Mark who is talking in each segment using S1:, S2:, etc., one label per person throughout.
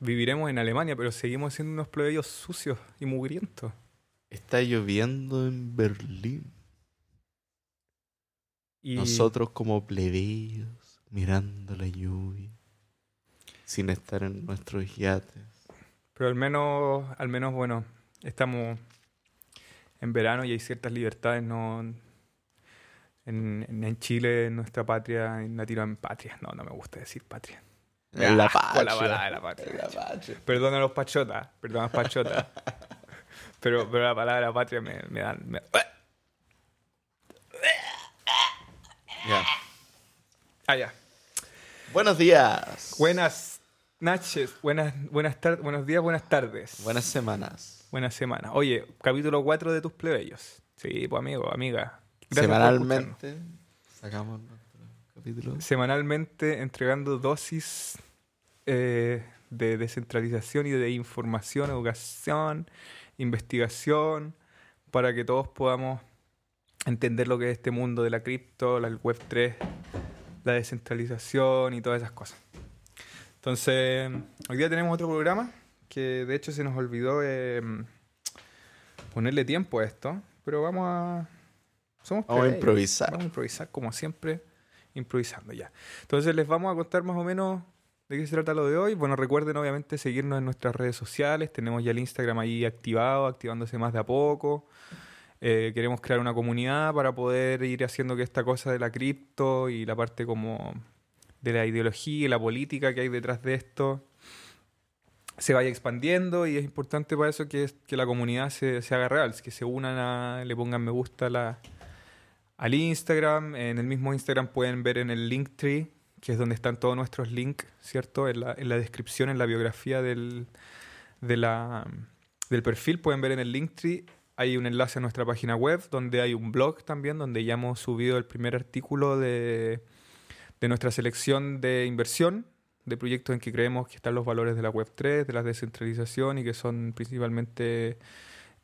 S1: viviremos en Alemania, pero seguimos siendo unos plebeyos sucios y mugrientos.
S2: Está lloviendo en Berlín.
S1: Y
S2: Nosotros como plebeyos mirando la lluvia. Sin estar en nuestros yates.
S1: Pero al menos, al menos, bueno, estamos en verano y hay ciertas libertades, no en, Chile, en nuestra patria, en Latino en patria. No, no me gusta decir patria.
S2: La
S1: palabra patria.
S2: En la patria.
S1: Perdona a los pachotas, perdona a los pachotas. pero, pero la palabra patria me, me da... me-
S2: Ya.
S1: Ah, ya.
S2: Buenos días.
S1: Buenas noches, buenas, buenas tardes, buenos días, buenas tardes.
S2: Buenas semanas.
S1: Buenas semanas. Oye, capítulo 4 de tus plebeyos. Sí, pues amigo, amiga.
S2: Semanalmente sacamos nuestro capítulo.
S1: Semanalmente entregando dosis eh, de descentralización y de información, educación, investigación, para que todos podamos entender lo que es este mundo de la cripto, la web 3, la descentralización y todas esas cosas. Entonces, hoy día tenemos otro programa que de hecho se nos olvidó eh, ponerle tiempo a esto, pero vamos a... Somos
S2: Vamos a improvisar.
S1: Vamos a improvisar, como siempre, improvisando ya. Entonces les vamos a contar más o menos de qué se trata lo de hoy. Bueno, recuerden obviamente seguirnos en nuestras redes sociales. Tenemos ya el Instagram ahí activado, activándose más de a poco. Eh, queremos crear una comunidad para poder ir haciendo que esta cosa de la cripto y la parte como de la ideología y la política que hay detrás de esto se vaya expandiendo y es importante para eso que, la comunidad se, se haga real, que se unan, le pongan me gusta la, al Instagram. En el mismo Instagram pueden ver en el Linktree, que es donde están todos nuestros links, ¿cierto? En la, en la descripción, en la biografía del, de la, del perfil, pueden ver en el Linktree. Hay un enlace a nuestra página web donde hay un blog también, donde ya hemos subido el primer artículo de, de nuestra selección de inversión, de proyectos en que creemos que están los valores de la web 3, de la descentralización y que son principalmente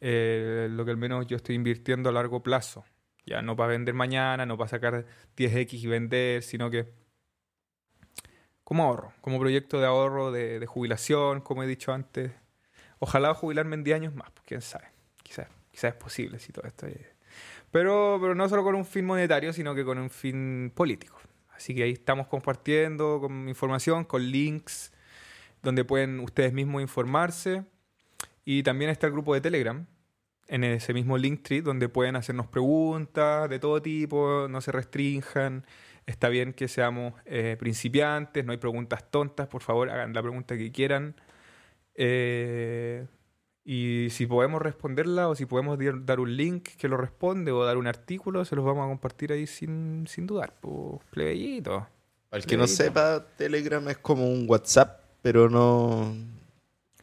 S1: eh, lo que al menos yo estoy invirtiendo a largo plazo. Ya no para vender mañana, no para sacar 10x y vender, sino que como ahorro, como proyecto de ahorro, de, de jubilación, como he dicho antes. Ojalá jubilarme en 10 años más, pues quién sabe. Quizás, quizás es posible si todo esto es- Pero, pero no solo con un fin monetario, sino que con un fin político. Así que ahí estamos compartiendo con información, con links, donde pueden ustedes mismos informarse. Y también está el grupo de Telegram, en ese mismo Linktree, donde pueden hacernos preguntas de todo tipo, no se restrinjan. Está bien que seamos eh, principiantes, no hay preguntas tontas, por favor, hagan la pregunta que quieran. Eh, y si podemos responderla o si podemos dar un link que lo responde o dar un artículo, se los vamos a compartir ahí sin, sin dudar. Pues, plebeyito.
S2: Para el que no sepa, Telegram es como un WhatsApp, pero no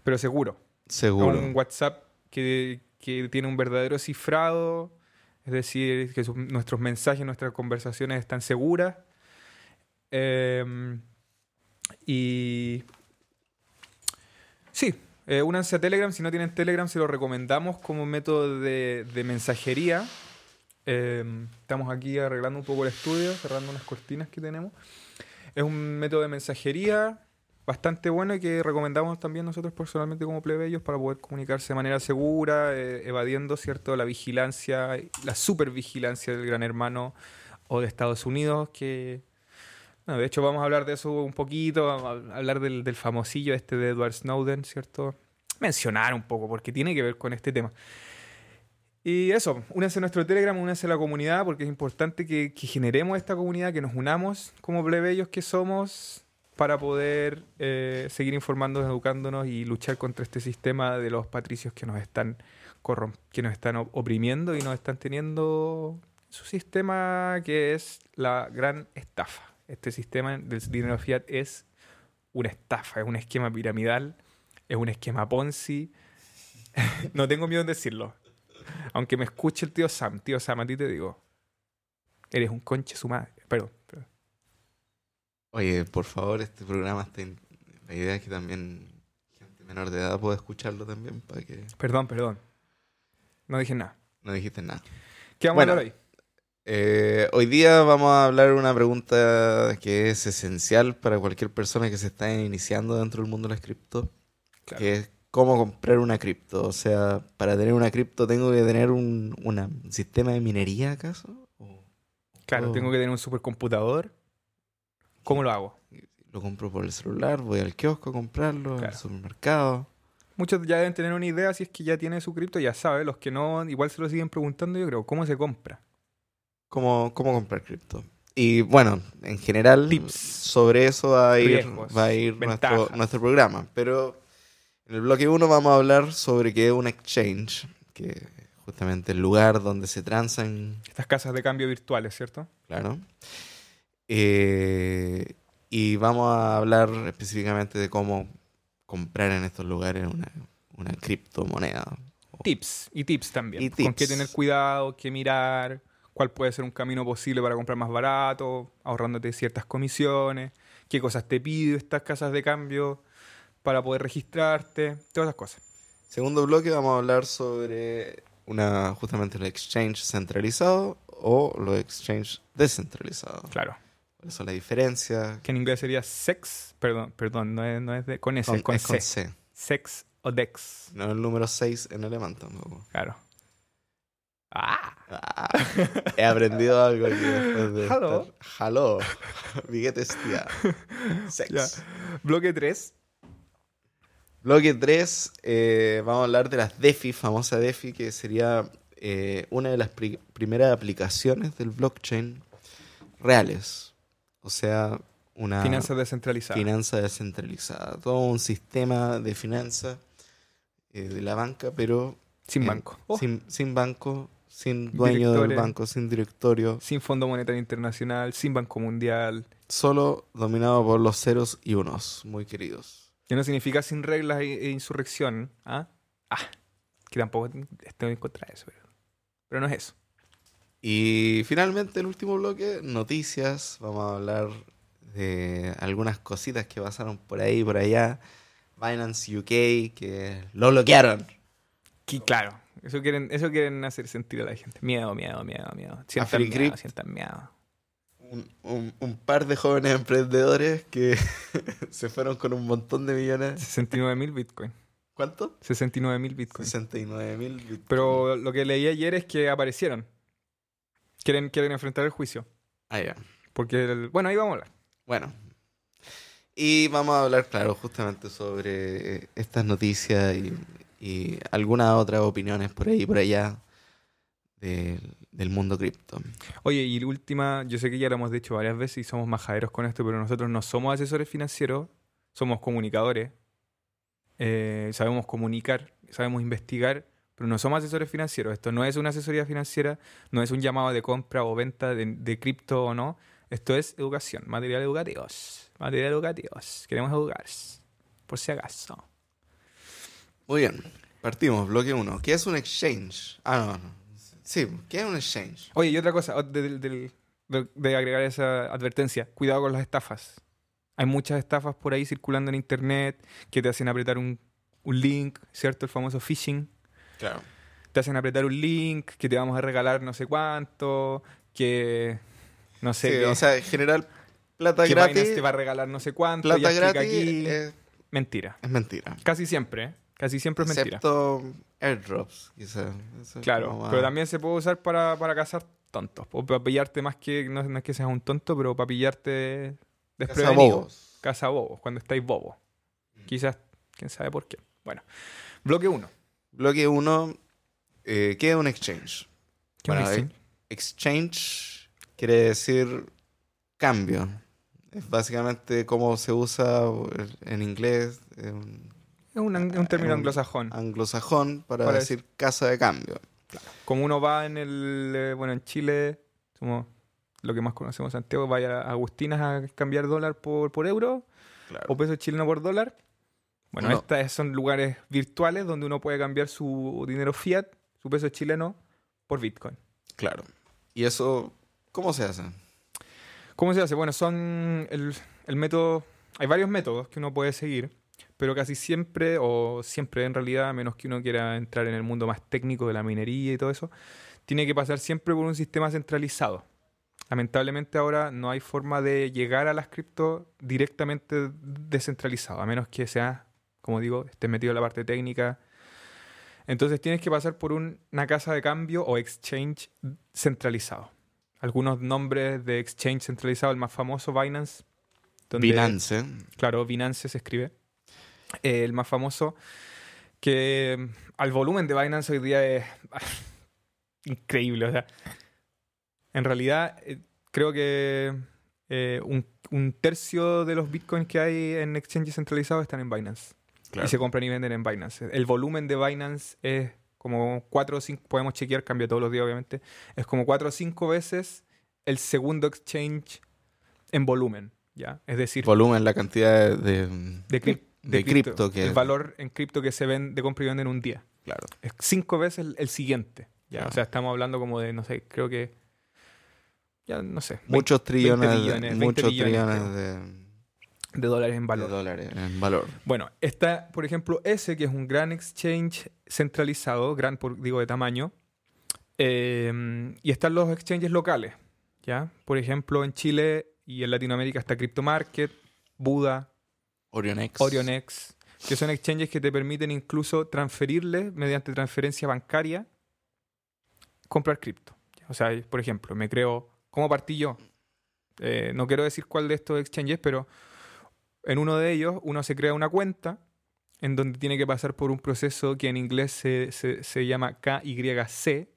S1: Pero seguro.
S2: seguro.
S1: Un WhatsApp que, que tiene un verdadero cifrado, es decir, que nuestros mensajes, nuestras conversaciones están seguras. Em, y sí, eh, únanse a Telegram. Si no tienen Telegram, se lo recomendamos como método de, de mensajería. Em, estamos aquí arreglando un poco el estudio, cerrando unas cortinas que tenemos. Es un método de mensajería bastante bueno y que recomendamos también nosotros personalmente como plebeyos para poder comunicarse de manera segura, eh, evadiendo cierto la vigilancia, la supervigilancia del gran hermano o de Estados Unidos, que de hecho vamos a hablar de eso un poquito, a hablar del, del famosillo este de Edward Snowden, ¿cierto? Mencionar un poco, porque tiene que ver con este tema. Y eso, únanse a nuestro Telegram, únanse a la comunidad, porque es importante que generemos esta comunidad, que nos unamos como plebeyos que somos para poder eh, seguir informándonos, educándonos y luchar contra este sistema de los patricios que nos están que nos están op- oprimiendo y nos están teniendo su sistema que es la gran estafa. Este sistema del dinero fiat es una estafa, es un esquema piramidal, es un esquema Ponzi. no tengo miedo en decirlo. Aunque me escuche el tío Sam, tío Sam, a ti te digo, eres un conche su madre. Perdón, perdón.
S2: Oye, por favor, este programa está... in- La idea es que también gente menor de edad pueda escucharlo también para que...
S1: Perdón, perdón. No dije nada.
S2: No dijiste nada.
S1: ¿Qué vamos
S2: Bueno.
S1: a hablar hoy?
S2: Eh, hoy día vamos a hablar de una pregunta que es esencial para cualquier persona que se está iniciando dentro del mundo de las cripto.
S1: Claro.
S2: que es cómo comprar una cripto. O sea, para tener una cripto tengo que tener un una- sistema de minería, ¿acaso? ¿O
S1: Claro, tengo que tener un supercomputador. ¿Cómo lo hago?
S2: lo compro por el celular, voy al kiosco a comprarlo,
S1: Claro.
S2: al supermercado.
S1: Muchos ya deben tener una idea si es que ya tiene su cripto, ya sabe. Los que no, igual se lo siguen preguntando, yo creo, ¿cómo se compra?
S2: ¿Cómo, cómo comprar cripto? Y bueno, en general,
S1: Tips.
S2: sobre eso va a ir,
S1: Riesgos,
S2: va a ir nuestro programa. Pero en el bloque 1 vamos a hablar sobre qué es un exchange, que es justamente el lugar donde se transan
S1: Estas casas de cambio virtuales, ¿cierto?
S2: Claro. Eh, y vamos a hablar específicamente de cómo comprar en estos lugares una, una criptomoneda.
S1: Tips y tips también.
S2: Y
S1: Con qué tener cuidado, qué mirar, cuál puede ser un camino posible para comprar más barato, ahorrándote ciertas comisiones, qué cosas te pide estas casas de cambio para poder registrarte, todas esas cosas.
S2: Segundo bloque vamos a hablar sobre una justamente el exchange centralizado o los exchange descentralizados.
S1: Claro.
S2: ¿Cuáles son las diferencias?
S1: Que en inglés sería sex, perdón, perdón, no es, no es de, con S,
S2: Con,
S1: con,
S2: es
S1: C.
S2: con C.
S1: Sex o dex.
S2: No el número 6 en alemán tampoco.
S1: Claro. Ah,
S2: Ah, he aprendido algo aquí después de
S1: Hello.
S2: estar- Hello. Tía. Sex.
S1: Ya. bloque 3.
S2: Bloque 3, vamos a hablar de las DeFi, famosa DeFi, que sería eh, una de las pri- primeras aplicaciones del blockchain reales. O sea, una
S1: Finanzas descentralizadas.
S2: finanza descentralizada. Todo un sistema de finanzas eh, de la banca, pero
S1: sin
S2: eh,
S1: banco. Oh, sin,
S2: sin, sin banco, sin dueño del banco, sin directorio,
S1: Fondo Monetario Internacional, sin Banco Mundial.
S2: solo dominado por los ceros y unos, muy queridos.
S1: Que no significa sin reglas e, e insurrección. ¿ah? Ah, que tampoco estoy en contra de eso. Pero, pero no es eso.
S2: Y finalmente el último bloque, noticias. Vamos a hablar de algunas cositas que pasaron por ahí, por allá. Binance UK, que lo bloquearon.
S1: Que, claro, eso quieren, eso quieren hacer sentir a la gente. Miedo, miedo, miedo, miedo. Sientan miedo, sientan miedo.
S2: Un, un- un par de jóvenes emprendedores que se fueron con un montón de millones.
S1: 69 mil bitcoin.
S2: ¿Cuánto?
S1: 69 mil bitcoin.
S2: 69 mil bitcoins.
S1: Pero lo que leí ayer es que aparecieron. Quieren, quieren enfrentar el juicio.
S2: Ah, ya.
S1: Porque, el- bueno, ahí vamos a hablar.
S2: Bueno. Y vamos a hablar, claro, justamente sobre eh, estas noticias y, y algunas otras opiniones por ahí y por allá del, del mundo cripto.
S1: Oye, y última, yo sé que ya lo hemos dicho varias veces y somos majaderos con esto, pero nosotros no somos asesores financieros, somos comunicadores. Eh, sabemos comunicar, sabemos investigar, pero no somos asesores financieros. Esto no es una asesoría financiera, no es un llamado de compra o venta de, de cripto o no. Esto es educación, material educativos. Material educativos. Queremos educar, por si acaso.
S2: Muy bien, partimos, bloque 1. ¿Qué es un exchange? Ah, no, no. Sí, ¿qué es un exchange?
S1: Oye, y otra cosa, o- de, de- de- de agregar esa advertencia, cuidado con las estafas. Hay muchas estafas por ahí circulando en internet que te hacen apretar un, un link, ¿cierto? El famoso phishing.
S2: Claro.
S1: Te hacen apretar un link, que te vamos a regalar no sé cuánto, que no sé,
S2: Sí, o sea, en general, plata
S1: que
S2: gratis.
S1: Binance te va a regalar no sé cuánto,
S2: Plata gratis
S1: aquí.
S2: es,
S1: Mentira.
S2: es mentira.
S1: Casi siempre, ¿eh? Casi siempre es mentira.
S2: Excepto airdrops, quizás.
S1: Claro, pero también se puede usar para, para cazar tontos. O para pillarte más que, no, no es que seas un tonto, pero para pillarte desprevenido.
S2: Cazabobos.
S1: Caza bobos, cuando estáis bobos. Quizás, quién sabe por qué. Bueno, bloque 1.
S2: Bloque 1, ¿qué es un exchange?
S1: ¿Qué
S2: Bueno? Exchange quiere decir cambio. Es básicamente cómo se usa en inglés, en
S1: Es un, un término anglosajón.
S2: anglosajón, para,
S1: Para
S2: decir casa de cambio.
S1: Como uno va en el. eh, bueno, en Chile, somos lo que más conocemos Santiago, vaya a Agustinas a cambiar dólar por, por euro
S2: Claro.
S1: o peso chileno por dólar. Bueno,
S2: No.
S1: estos son lugares virtuales donde uno puede cambiar su dinero fiat, su peso chileno, por Bitcoin.
S2: Claro. ¿Y eso cómo se hace?
S1: ¿Cómo se hace? Bueno, son el, el método. Hay varios métodos que uno puede seguir, pero casi siempre, o siempre en realidad, a menos que uno quiera entrar en el mundo más técnico de la minería y todo eso, tiene que pasar siempre por un sistema centralizado. Lamentablemente ahora no hay forma de llegar a las cripto directamente descentralizado, a menos que sea como digo, estés metido en la parte técnica. Entonces tienes que pasar por un- una casa de cambio o exchange centralizado. Algunos nombres de exchange centralizado, el más famoso, Binance. donde-
S2: Binance.
S1: Claro, Binance se escribe. Eh, el más famoso, que mm, al volumen de Binance hoy día es increíble. O sea, en realidad, eh, creo que eh, un, un tercio de los bitcoins que hay en exchanges centralizados están en Binance.
S2: Claro.
S1: Y se compran y venden en Binance. El volumen de Binance es como 4 o 5, podemos chequear, cambia todos los días obviamente, es como 4 o 5 veces el segundo exchange en volumen. ¿ya? Es decir,
S2: Volumen, la cantidad de,
S1: de, cri-
S2: de cripto que
S1: el valor en cripto que se ven de compra y venta en un día.
S2: Claro.
S1: Es cinco veces el, el siguiente. ¿ya?
S2: Claro.
S1: O sea, estamos hablando como de, no sé, creo que. Ya no sé. 20
S2: Muchos trillones,
S1: billones, 20
S2: muchos
S1: billones,
S2: trillones
S1: creo.
S2: de,
S1: de dólares en
S2: de
S1: valor.
S2: dólares en valor.
S1: Bueno, está, por ejemplo, ese que es un gran exchange centralizado, gran, por, digo, de tamaño. eh, y están los exchanges locales. ¿ya? Por ejemplo, en Chile y en Latinoamérica está Crypto Market, Buda,
S2: Orionex.
S1: Orionex, que son exchanges que te permiten incluso transferirle mediante transferencia bancaria, comprar cripto. O sea, por ejemplo, me creo, ¿cómo partí yo? Eh, no quiero decir cuál de estos exchanges, pero en uno de ellos uno se crea una cuenta en donde tiene que pasar por un proceso que en inglés se, se- se llama KYC,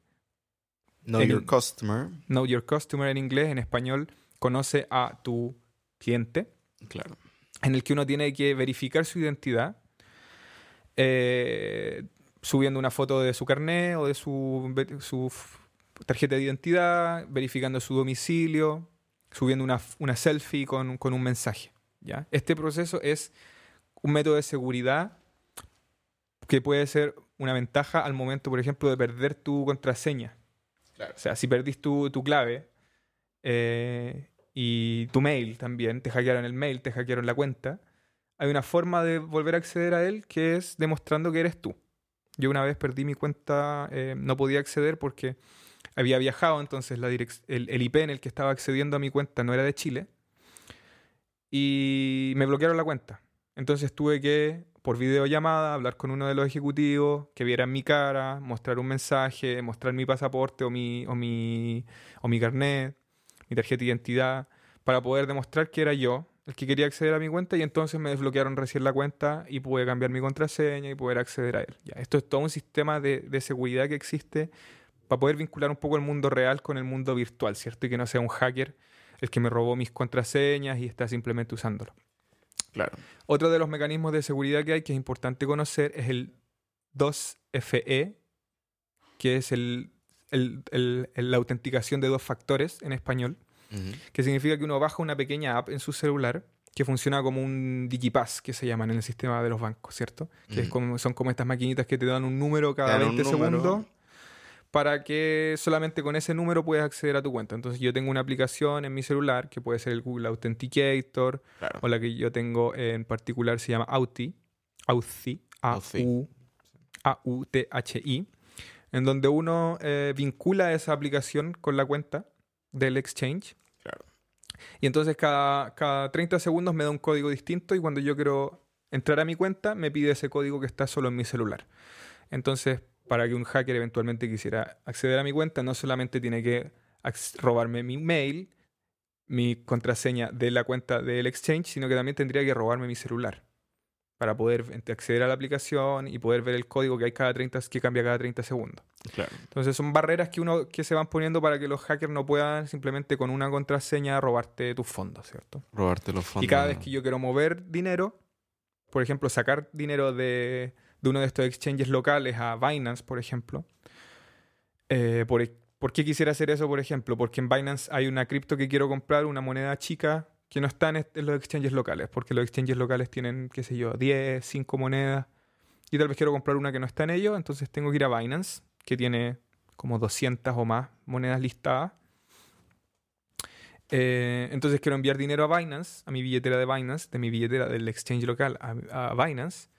S2: Know
S1: en-
S2: Your Customer.
S1: Know Your Customer en inglés, en español, conoce a tu cliente.
S2: Claro.
S1: en el que uno tiene que verificar su identidad eh, subiendo una foto de su carnet o de su, su tarjeta de identidad, verificando su domicilio, subiendo una, una selfie con, con un mensaje. ¿Ya? Este proceso es un método de seguridad que puede ser una ventaja al momento, por ejemplo, de perder tu contraseña.
S2: Claro.
S1: O sea, si perdís tu, tu clave eh, y tu mail también, te hackearon el mail, te hackearon la cuenta, hay una forma de volver a acceder a él que es demostrando que eres tú. Yo una vez perdí mi cuenta, eh, no podía acceder porque había viajado, entonces la el, el IP en el que estaba accediendo a mi cuenta no era de Chile y me bloquearon la cuenta. Entonces tuve que, por videollamada, hablar con uno de los ejecutivos, que vieran mi cara, mostrar un mensaje, mostrar mi pasaporte o mi, o mi, o mi carnet, mi tarjeta de identidad, para poder demostrar que era yo el que quería acceder a mi cuenta y entonces me desbloquearon recién la cuenta y pude cambiar mi contraseña y poder acceder a él. Ya, esto es todo un sistema de, de seguridad que existe para poder vincular un poco el mundo real con el mundo virtual, ¿cierto? Y que no sea un hacker el que me robó mis contraseñas y está simplemente usándolo.
S2: Claro.
S1: Otro de los mecanismos de seguridad que hay que es importante conocer es el 2FE, que es el, el- el- la autenticación de dos factores en español, que significa que uno baja una pequeña app en su celular que funciona como un digipass, que se llaman en el sistema de los bancos, ¿cierto? Que es como, son como estas maquinitas que te dan un número cada
S2: Te dan un
S1: 20
S2: número.
S1: segundos para que solamente con ese número puedas acceder a tu cuenta. Entonces yo tengo una aplicación en mi celular que puede ser el Google Authenticator,
S2: Claro.
S1: o la que yo tengo en particular se llama Authi, Authi, A-U, A-U-T-H-I, en donde uno eh, vincula esa aplicación con la cuenta del exchange.
S2: Claro.
S1: Y entonces cada, cada 30 segundos me da un código distinto y cuando yo quiero entrar a mi cuenta me pide ese código que está solo en mi celular. Entonces, para que un hacker eventualmente quisiera acceder a mi cuenta, no solamente tiene que robarme mi mail, mi contraseña de la cuenta del exchange, sino que también tendría que robarme mi celular para poder acceder a la aplicación y poder ver el código que hay cada 30 que cambia cada 30 segundos.
S2: Claro.
S1: Entonces son barreras que uno que se van poniendo para que los hackers no puedan simplemente con una contraseña robarte tus fondos, ¿cierto?
S2: Robarte los fondos.
S1: Y cada vez que yo quiero mover dinero, por ejemplo, sacar dinero de, de uno de estos exchanges locales a Binance, por ejemplo, eh, por, ¿por qué quisiera hacer eso, por ejemplo? Porque en Binance hay una cripto que quiero comprar, una moneda chica que no está en, los exchanges locales, porque los exchanges locales tienen, qué sé yo, 10, 5 monedas, y tal vez quiero comprar una que no está en ellos, entonces tengo que ir a Binance, que tiene como 200 o más monedas listadas. Eh, entonces quiero enviar dinero a Binance, a mi billetera de Binance, de mi billetera del exchange local a Binance.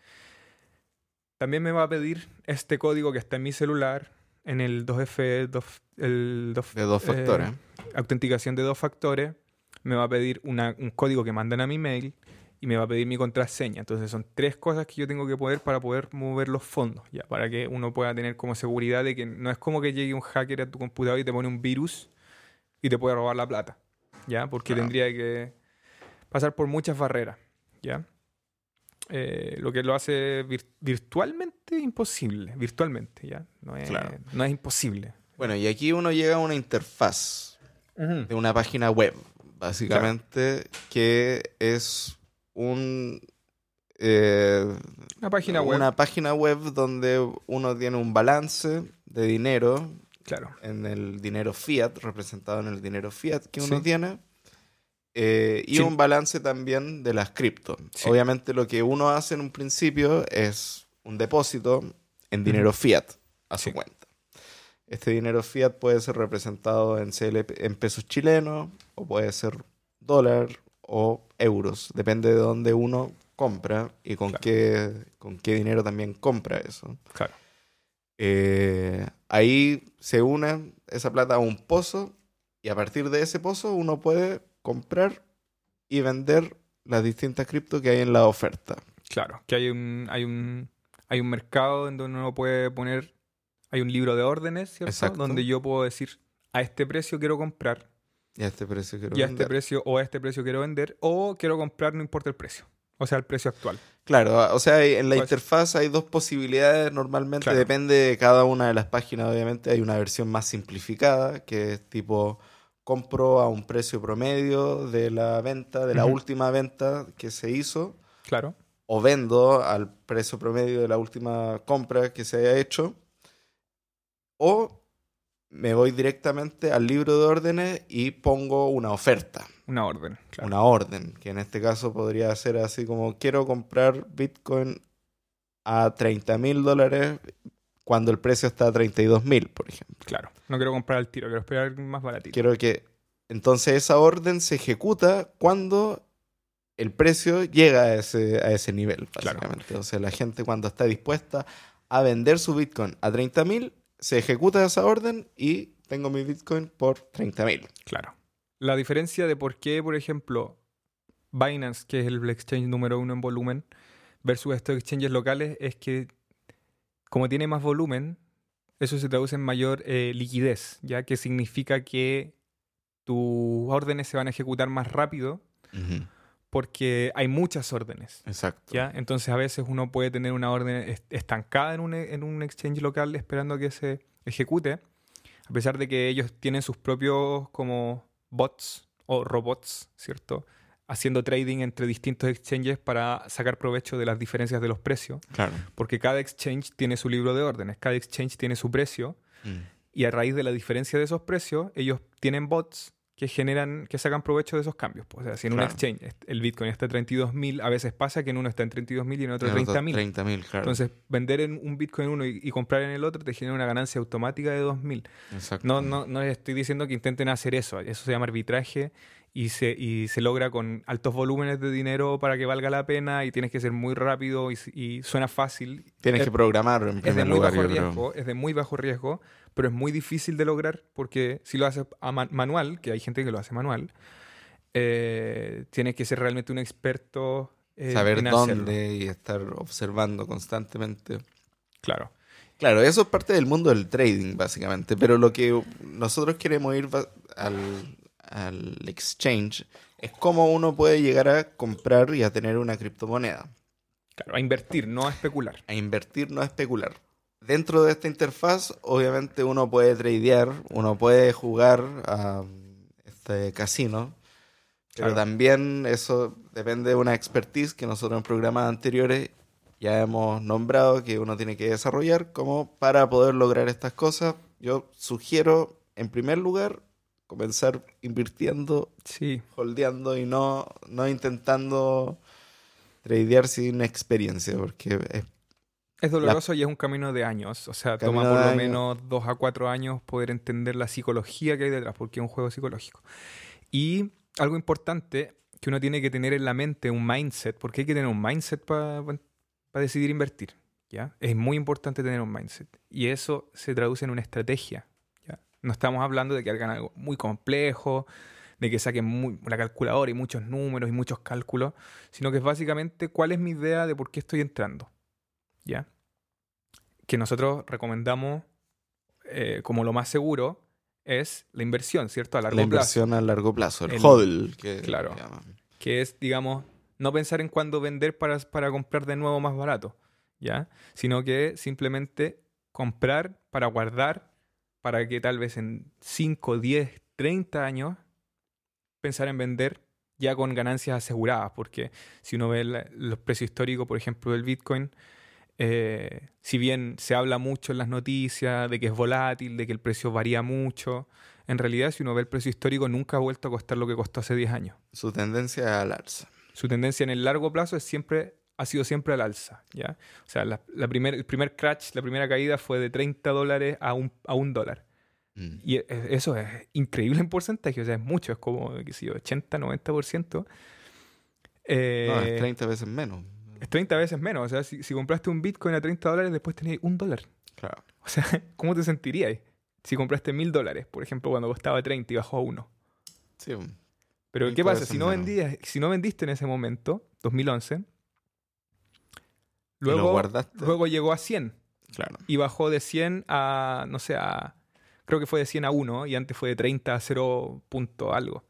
S1: También me va a pedir este código que está en mi celular, en el 2F, dos- el dos-
S2: De dos
S1: eh,
S2: factores.
S1: autenticación de dos factores. Me va a pedir una- un código que mandan a mi mail y me va a pedir mi contraseña. Entonces son tres cosas que yo tengo que poder para poder mover los fondos, ya, para que uno pueda tener como seguridad de que no es como que llegue un hacker a tu computador y te pone un virus y te puede robar la plata, ya, porque
S2: Claro.
S1: tendría que pasar por muchas barreras, ya. Eh, lo que lo hace vir- virtualmente imposible, virtualmente, ya. No es,
S2: Claro.
S1: no es imposible.
S2: Bueno, y aquí uno llega a una interfaz de una página web, básicamente, que es un... eh,
S1: Una página web,
S2: Una página web donde uno tiene un balance de dinero
S1: claro.
S2: en el dinero fiat, representado en el dinero fiat que uno
S1: Sí.
S2: tiene, eh, y
S1: Sí.
S2: un balance también de las cripto.
S1: Sí.
S2: Obviamente lo que uno hace en un principio es un depósito en dinero fiat a su
S1: Sí.
S2: cuenta. Este dinero fiat puede ser representado en, CLP en pesos chilenos o puede ser dólar o euros, depende de dónde uno compra y con,
S1: Claro.
S2: qué, con qué dinero también compra eso.
S1: Claro.
S2: Eh, ahí se une esa plata a un pozo y a partir de ese pozo uno puede comprar y vender las distintas cripto que hay en la oferta.
S1: Claro, que hay un, hay un, hay un mercado en donde uno puede poner, hay un libro de órdenes, ¿cierto?
S2: Exacto.
S1: Donde yo puedo decir, a este precio quiero comprar,
S2: Y a este precio quiero
S1: y a este
S2: vender.
S1: precio, o a este precio quiero vender, o quiero comprar, no importa el precio. O sea, el precio actual.
S2: Claro, o sea, en la
S1: Pues-
S2: interfaz hay dos posibilidades, normalmente
S1: Claro.
S2: depende de cada una de las páginas, obviamente hay una versión más simplificada, que es tipo compro a un precio promedio de la venta, de la
S1: Ujú.
S2: última venta que se hizo,
S1: Claro.
S2: o vendo al precio promedio de la última compra que se haya hecho, o me voy directamente al libro de órdenes y pongo una oferta,
S1: Una orden. Claro.
S2: una orden, que en este caso podría ser así como quiero comprar Bitcoin a 30 mil dólares cuando el precio está a 32 mil, por ejemplo.
S1: Claro. No quiero comprar al tiro, quiero esperar más baratito.
S2: Quiero que entonces esa orden se ejecuta cuando el precio llega a ese, a ese nivel,
S1: Claro.
S2: básicamente. O sea, la gente cuando está dispuesta a vender su Bitcoin a 30 mil, se ejecuta esa orden y tengo mi Bitcoin por 30 mil.
S1: Claro. La diferencia de por qué, por ejemplo, Binance, que es el exchange número uno en volumen, versus estos exchanges locales, es que como tiene más volumen, eso se traduce en mayor eh, liquidez, ya que significa que tus órdenes se van a ejecutar más rápido porque hay muchas órdenes.
S2: Exacto.
S1: ¿ya? Entonces a veces uno puede tener una orden est- estancada en un, en un exchange local esperando que se ejecute, a pesar de que ellos tienen sus propios como bots o robots, ¿cierto? Haciendo trading entre distintos exchanges para sacar provecho de las diferencias de los precios,
S2: Claro.
S1: porque cada exchange tiene su libro de órdenes, cada exchange tiene su precio
S2: Mm.
S1: y a raíz de la diferencia de esos precios, ellos tienen bots que generan, que sacan provecho de esos cambios. pues. O sea, si en un exchange el Bitcoin está en 32.000, a veces pasa que en uno está en 32.000 y en otro
S2: En otros
S1: 30.000.
S2: 30 mil, claro.
S1: Entonces, vender en un Bitcoin en uno y, y comprar en el otro te genera una ganancia automática de 2.000.
S2: Exacto.
S1: No, no, no les estoy diciendo que intenten hacer eso. Eso se llama arbitraje y se, y se logra con altos volúmenes de dinero para que valga la pena y tienes que ser muy rápido y, y suena fácil.
S2: Tienes
S1: Es-
S2: que programar en
S1: es de
S2: primer
S1: muy
S2: lugar,
S1: bajo riesgo, es de muy bajo riesgo, pero es muy difícil de lograr porque si lo haces a man- manual, que hay gente que lo hace manual, eh, tienes que ser realmente un experto eh,
S2: Saber
S1: en
S2: dónde y estar observando constantemente.
S1: Claro,
S2: Claro, eso es parte del mundo del trading, básicamente. Pero lo que nosotros queremos ir al, al exchange es cómo uno puede llegar a comprar y a tener una criptomoneda.
S1: claro, a invertir, no a especular.
S2: A invertir, no a especular. Dentro de esta interfaz, obviamente uno puede tradear, uno puede jugar a este casino. Pero
S1: Claro.
S2: también eso depende de una expertise que nosotros en programas anteriores ya hemos nombrado que uno tiene que desarrollar como para poder lograr estas cosas. Yo sugiero, en primer lugar, comenzar invirtiendo,
S1: Sí,
S2: holdeando y no, no intentando tradear sin experiencia, porque es
S1: es doloroso y es un camino de años. O sea,
S2: Camino
S1: toma por lo
S2: años.
S1: menos dos a cuatro años poder entender la psicología que hay detrás, porque es un juego psicológico. Y algo importante que uno tiene que tener en la mente, un mindset, porque hay que tener un mindset para decidir invertir. ¿ya? Es muy importante tener un mindset. Y eso se traduce en una estrategia. No estamos hablando de que hagan algo muy complejo, de que saquen muy, la calculadora y muchos números y muchos cálculos, sino que es básicamente cuál es mi idea de por qué estoy entrando. ¿Ya? Que nosotros recomendamos eh, como lo más seguro es la inversión, ¿cierto? A largo
S2: La
S1: plazo.
S2: inversión a largo plazo, el,
S1: El-
S2: hodl, que
S1: claro.
S2: llaman.
S1: que es, digamos, no pensar en cuándo vender para, para comprar de nuevo más barato, ¿ya? Sino que simplemente comprar para guardar, para que tal vez en 5, 10, 30 años pensar en vender ya con ganancias aseguradas, porque si uno ve la- los precios históricos, por ejemplo, del Bitcoin, eh, si bien se habla mucho en las noticias de que es volátil, de que el precio varía mucho, en realidad si uno ve el precio histórico nunca ha vuelto a costar lo que costó hace 10 años
S2: Su tendencia al alza.
S1: su tendencia en el largo plazo es siempre, ha sido siempre al alza, ¿ya? O sea, la, la primer, el primer crash, la primera caída fue de 30 dólares a un, a un dólar.
S2: Mm.
S1: Y e- eso es increíble en porcentaje, o sea, es mucho, es como, qué sé yo, 80, 90%. Eh,
S2: No, es 30 veces menos.
S1: es 30 veces menos, o sea, si, si compraste un Bitcoin a 30 dólares, después tenías un dólar.
S2: Claro.
S1: O sea, ¿cómo te sentirías si compraste mil dólares, por ejemplo, cuando costaba 30 y bajó a 1?
S2: Sí,
S1: Pero ¿qué pasa? Si no, vendías, si no vendiste en ese momento, 2011,
S2: lo
S1: luego,
S2: guardaste.
S1: luego llegó a 100
S2: claro.
S1: y bajó de 100 a, no sé, a, creo que fue de 100 a 1 y antes fue de 30 a 0 punto algo.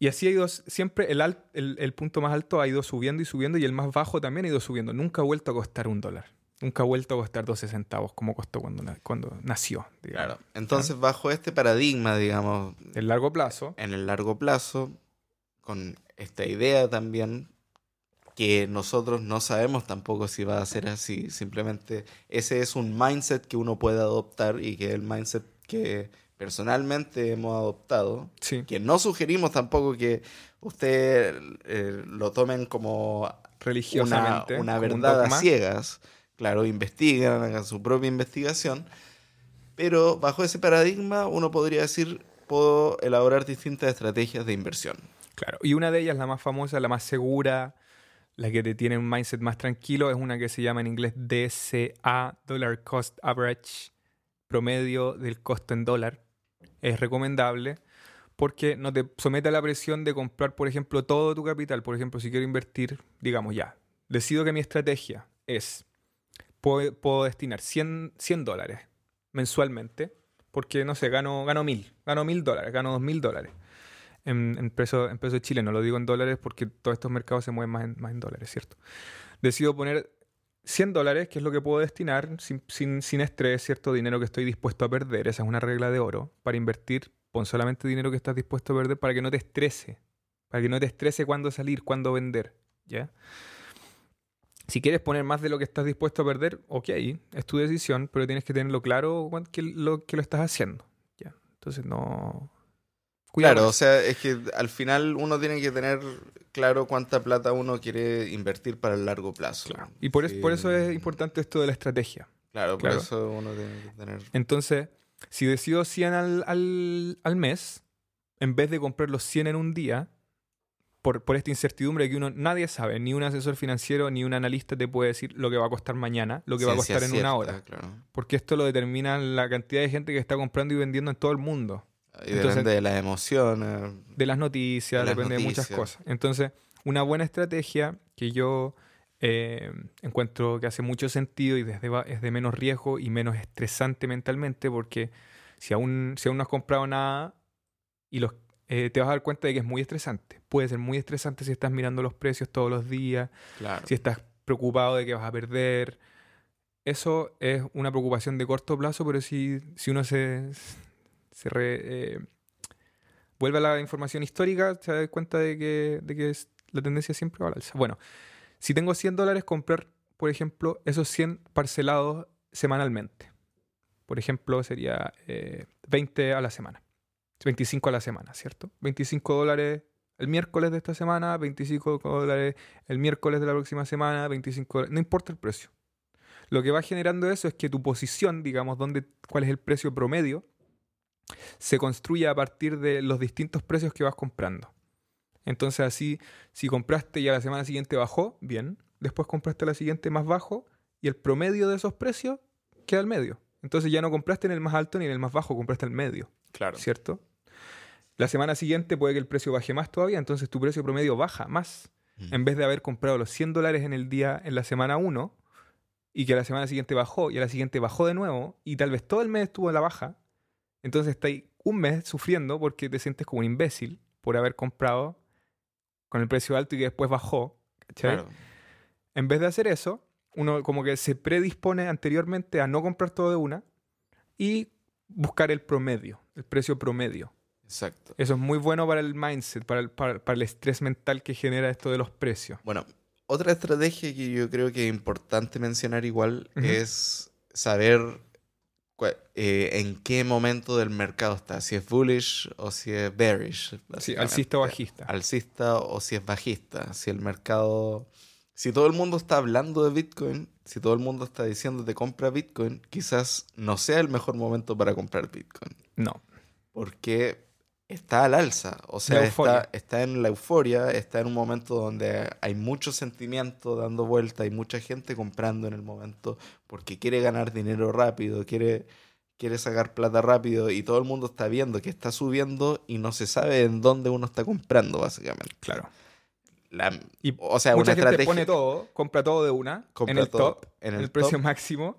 S1: Y así ha ido, siempre el, el, el punto más alto ha ido subiendo y subiendo y el más bajo también ha ido subiendo. Nunca ha vuelto a costar un dólar. Nunca ha vuelto a costar 12 centavos como costó cuando, cuando nació. digamos.
S2: Claro. Entonces, bajo este paradigma, digamos,
S1: En largo plazo,
S2: en el largo plazo, con esta idea también, que nosotros no sabemos tampoco si va a ser así, simplemente ese es un mindset que uno puede adoptar y que es el mindset que personalmente hemos adoptado,
S1: sí,
S2: que no sugerimos tampoco que ustedes eh, lo tomen como una,
S1: religiosamente.
S2: una
S1: como un
S2: verdad a
S1: dogma.
S2: ciegas. Claro, investiguen, hagan su propia investigación. Pero bajo ese paradigma uno podría decir, puedo elaborar distintas estrategias de inversión.
S1: Claro, y una de ellas, la más famosa, la más segura, la que te tiene un mindset más tranquilo, es una que se llama en inglés DCA, Dollar Cost Average, promedio del costo en dólar. Es recomendable porque no te somete a la presión de comprar, por ejemplo, todo tu capital. Por ejemplo, si quiero invertir, digamos ya, decido que mi estrategia es, puedo, puedo destinar 100, 100 dólares mensualmente, porque, no sé, gano, gano 1000, gano 1000 dólares, gano 2000 dólares en, peso, en peso chileno. Lo digo en dólares porque todos estos mercados se mueven más en, más en dólares, ¿cierto? Decido poner 100 dólares, que es lo que puedo destinar sin, sin, sin estrés, ¿cierto? Dinero que estoy dispuesto a perder. Esa es una regla de oro. Para invertir, pon solamente dinero que estás dispuesto a perder para que no te estrese. Para que no te estrese cuándo salir, cuándo vender, ¿ya? Si quieres poner más de lo que estás dispuesto a perder, ok, es tu decisión, pero tienes que tenerlo claro que lo, que lo estás haciendo, ¿ya? Entonces no... Cuidado
S2: Claro, o sea, es que al final uno tiene que tener claro cuánta plata uno quiere invertir para el largo plazo.
S1: Claro. Y por, es- por eso es importante esto de la estrategia.
S2: Claro, por eso uno tiene que tener...
S1: Entonces, si decido 100 al, al, al mes, en vez de comprar los 100 en un día, por, por esta incertidumbre que uno nadie sabe, ni un asesor financiero ni un analista te puede decir lo que va a costar mañana, lo que va a costar en una hora.
S2: Claro.
S1: Porque esto lo determina la cantidad de gente que está comprando y vendiendo en todo el mundo.
S2: Y
S1: Entonces-
S2: depende de las emociones.
S1: de las noticias,
S2: De las
S1: depende de muchas cosas. Entonces, una buena estrategia que yo eh, encuentro que hace mucho sentido y desde va- es de menos riesgo y menos estresante mentalmente, porque si aún, si aún no has comprado nada y los, eh, te vas a dar cuenta de que es muy estresante. Puede ser muy estresante si estás mirando los precios todos los días,
S2: Claro.
S1: si estás preocupado de que vas a perder. Eso es una preocupación de corto plazo, pero si, si uno se, se re- eh, vuelve a la información histórica, se da cuenta de que, de que es- la tendencia siempre va al alza. Bueno, si tengo 100 dólares, comprar, por ejemplo, esos 100 parcelados semanalmente. Por ejemplo, sería eh, 20 a la semana. 25 a la semana, ¿cierto? 25 dólares el miércoles de esta semana, 25 dólares el miércoles de la próxima semana, 25 dólares, no importa el precio. Lo que va generando eso es que tu posición, digamos, dónde, cuál es el precio promedio, se construye a partir de los distintos precios que vas comprando. Entonces así, si compraste y a la semana siguiente bajó, bien. Después compraste a la siguiente más bajo y el promedio de esos precios queda al medio. Entonces ya no compraste en el más alto ni en el más bajo, compraste al medio.
S2: Claro.
S1: ¿cierto? La semana siguiente puede que el precio baje más todavía, entonces tu precio promedio baja más.
S2: Mm.
S1: En vez de haber comprado los 100 dólares en el día en la semana 1 y que a la semana siguiente bajó y a la siguiente bajó de nuevo y tal vez todo el mes estuvo en la baja, entonces estáis un mes sufriendo porque te sientes como un imbécil por haber comprado con el precio alto y que después bajó. ¿cachai?
S2: Claro.
S1: En vez de hacer eso, uno como que se predispone anteriormente a no comprar todo de una y buscar el promedio, el precio promedio.
S2: Exacto.
S1: Eso es muy bueno para el mindset, para el, para- para el estrés mental que genera esto de los precios.
S2: Bueno, otra estrategia que yo creo que es importante mencionar igual es saber eh, en qué momento del mercado está, si es bullish o si es bearish.
S1: Sí, alcista o bajista.
S2: Alcista o si es bajista, si el mercado... Si todo el mundo está hablando de Bitcoin, si todo el mundo está diciendo de compra Bitcoin, quizás no sea el mejor momento para comprar Bitcoin.
S1: No.
S2: Porque está al alza. O sea, está, está en la euforia, está en un momento donde hay mucho sentimiento dando vuelta, hay mucha gente comprando en el momento porque quiere ganar dinero rápido, quiere, quiere sacar plata rápido y todo el mundo está viendo que está subiendo y no se sabe en dónde uno está comprando, básicamente.
S1: Claro.
S2: La-
S1: Y
S2: o sea,
S1: mucha
S2: una
S1: gente
S2: estrategia.
S1: pone todo, compra todo de una,
S2: compra
S1: en el
S2: todo
S1: top,
S2: en
S1: el,
S2: el,
S1: precio máximo.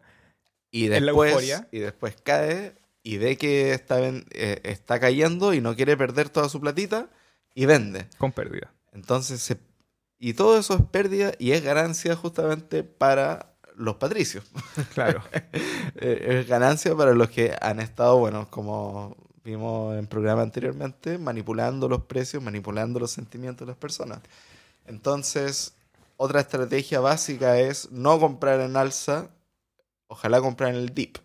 S2: y
S1: en la
S2: después,
S1: euforia.
S2: y después cae y ve que está, eh, está cayendo y no quiere perder toda su platita y vende.
S1: Con pérdida.
S2: Entonces, se- y todo eso es pérdida y es ganancia justamente para los patricios.
S1: Claro.
S2: Eh, es ganancia para los que han estado, bueno, como vimos en programa anteriormente, manipulando los precios, manipulando los sentimientos de las personas. Entonces, otra estrategia básica es no comprar en alza, ojalá comprar en el dip.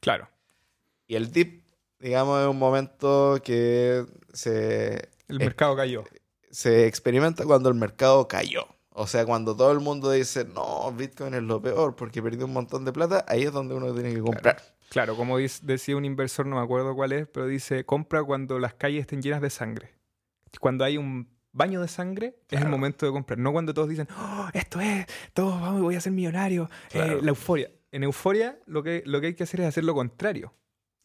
S1: claro.
S2: Y el dip, digamos, es un momento que se
S1: El mercado cayó.
S2: se experimenta cuando el mercado cayó. O sea, cuando todo el mundo dice, no, Bitcoin es lo peor porque perdió un montón de plata, ahí es donde uno tiene que comprar.
S1: Claro, como dis- decía un inversor, no me acuerdo cuál es, pero dice, compra cuando las calles estén llenas de sangre. Cuando hay un baño de sangre, es el momento de comprar. No cuando todos dicen, oh, esto es, todos vamos, voy a ser millonario. Eh, la euforia. En euforia lo que, lo que hay que hacer es hacer lo contrario.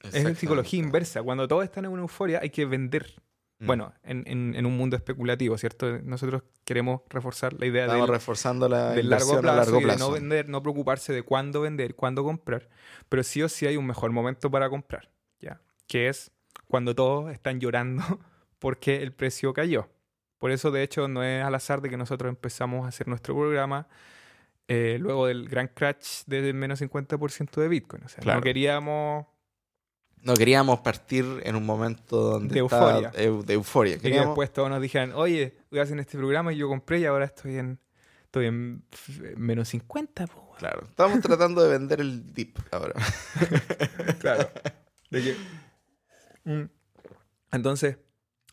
S1: Es psicología inversa. Cuando todos están en una euforia hay que vender.
S2: Mm.
S1: Bueno, en, en- en un mundo especulativo, ¿cierto? Nosotros queremos reforzar la idea
S2: Estamos
S1: del,
S2: reforzando la
S1: del largo plazo,
S2: a largo
S1: y de no vender, no preocuparse de cuándo vender, cuándo comprar, pero sí o sí hay un mejor momento para comprar, ¿ya? Que es cuando todos están llorando porque el precio cayó. Por eso, de hecho, no es al azar de que nosotros empezamos a hacer nuestro programa eh, luego del gran crash del menos 50% de Bitcoin. O sea,
S2: Claro.
S1: no queríamos
S2: No queríamos partir en un momento donde
S1: De euforia.
S2: eu- de euforia. Queríamos-
S1: después todos nos dijeran, oye, voy a hacer este programa y yo compré y ahora estoy en, estoy en menos 50. po, weón".
S2: Claro, estamos tratando de vender el dip ahora.
S1: Claro. De que- Mm. Entonces,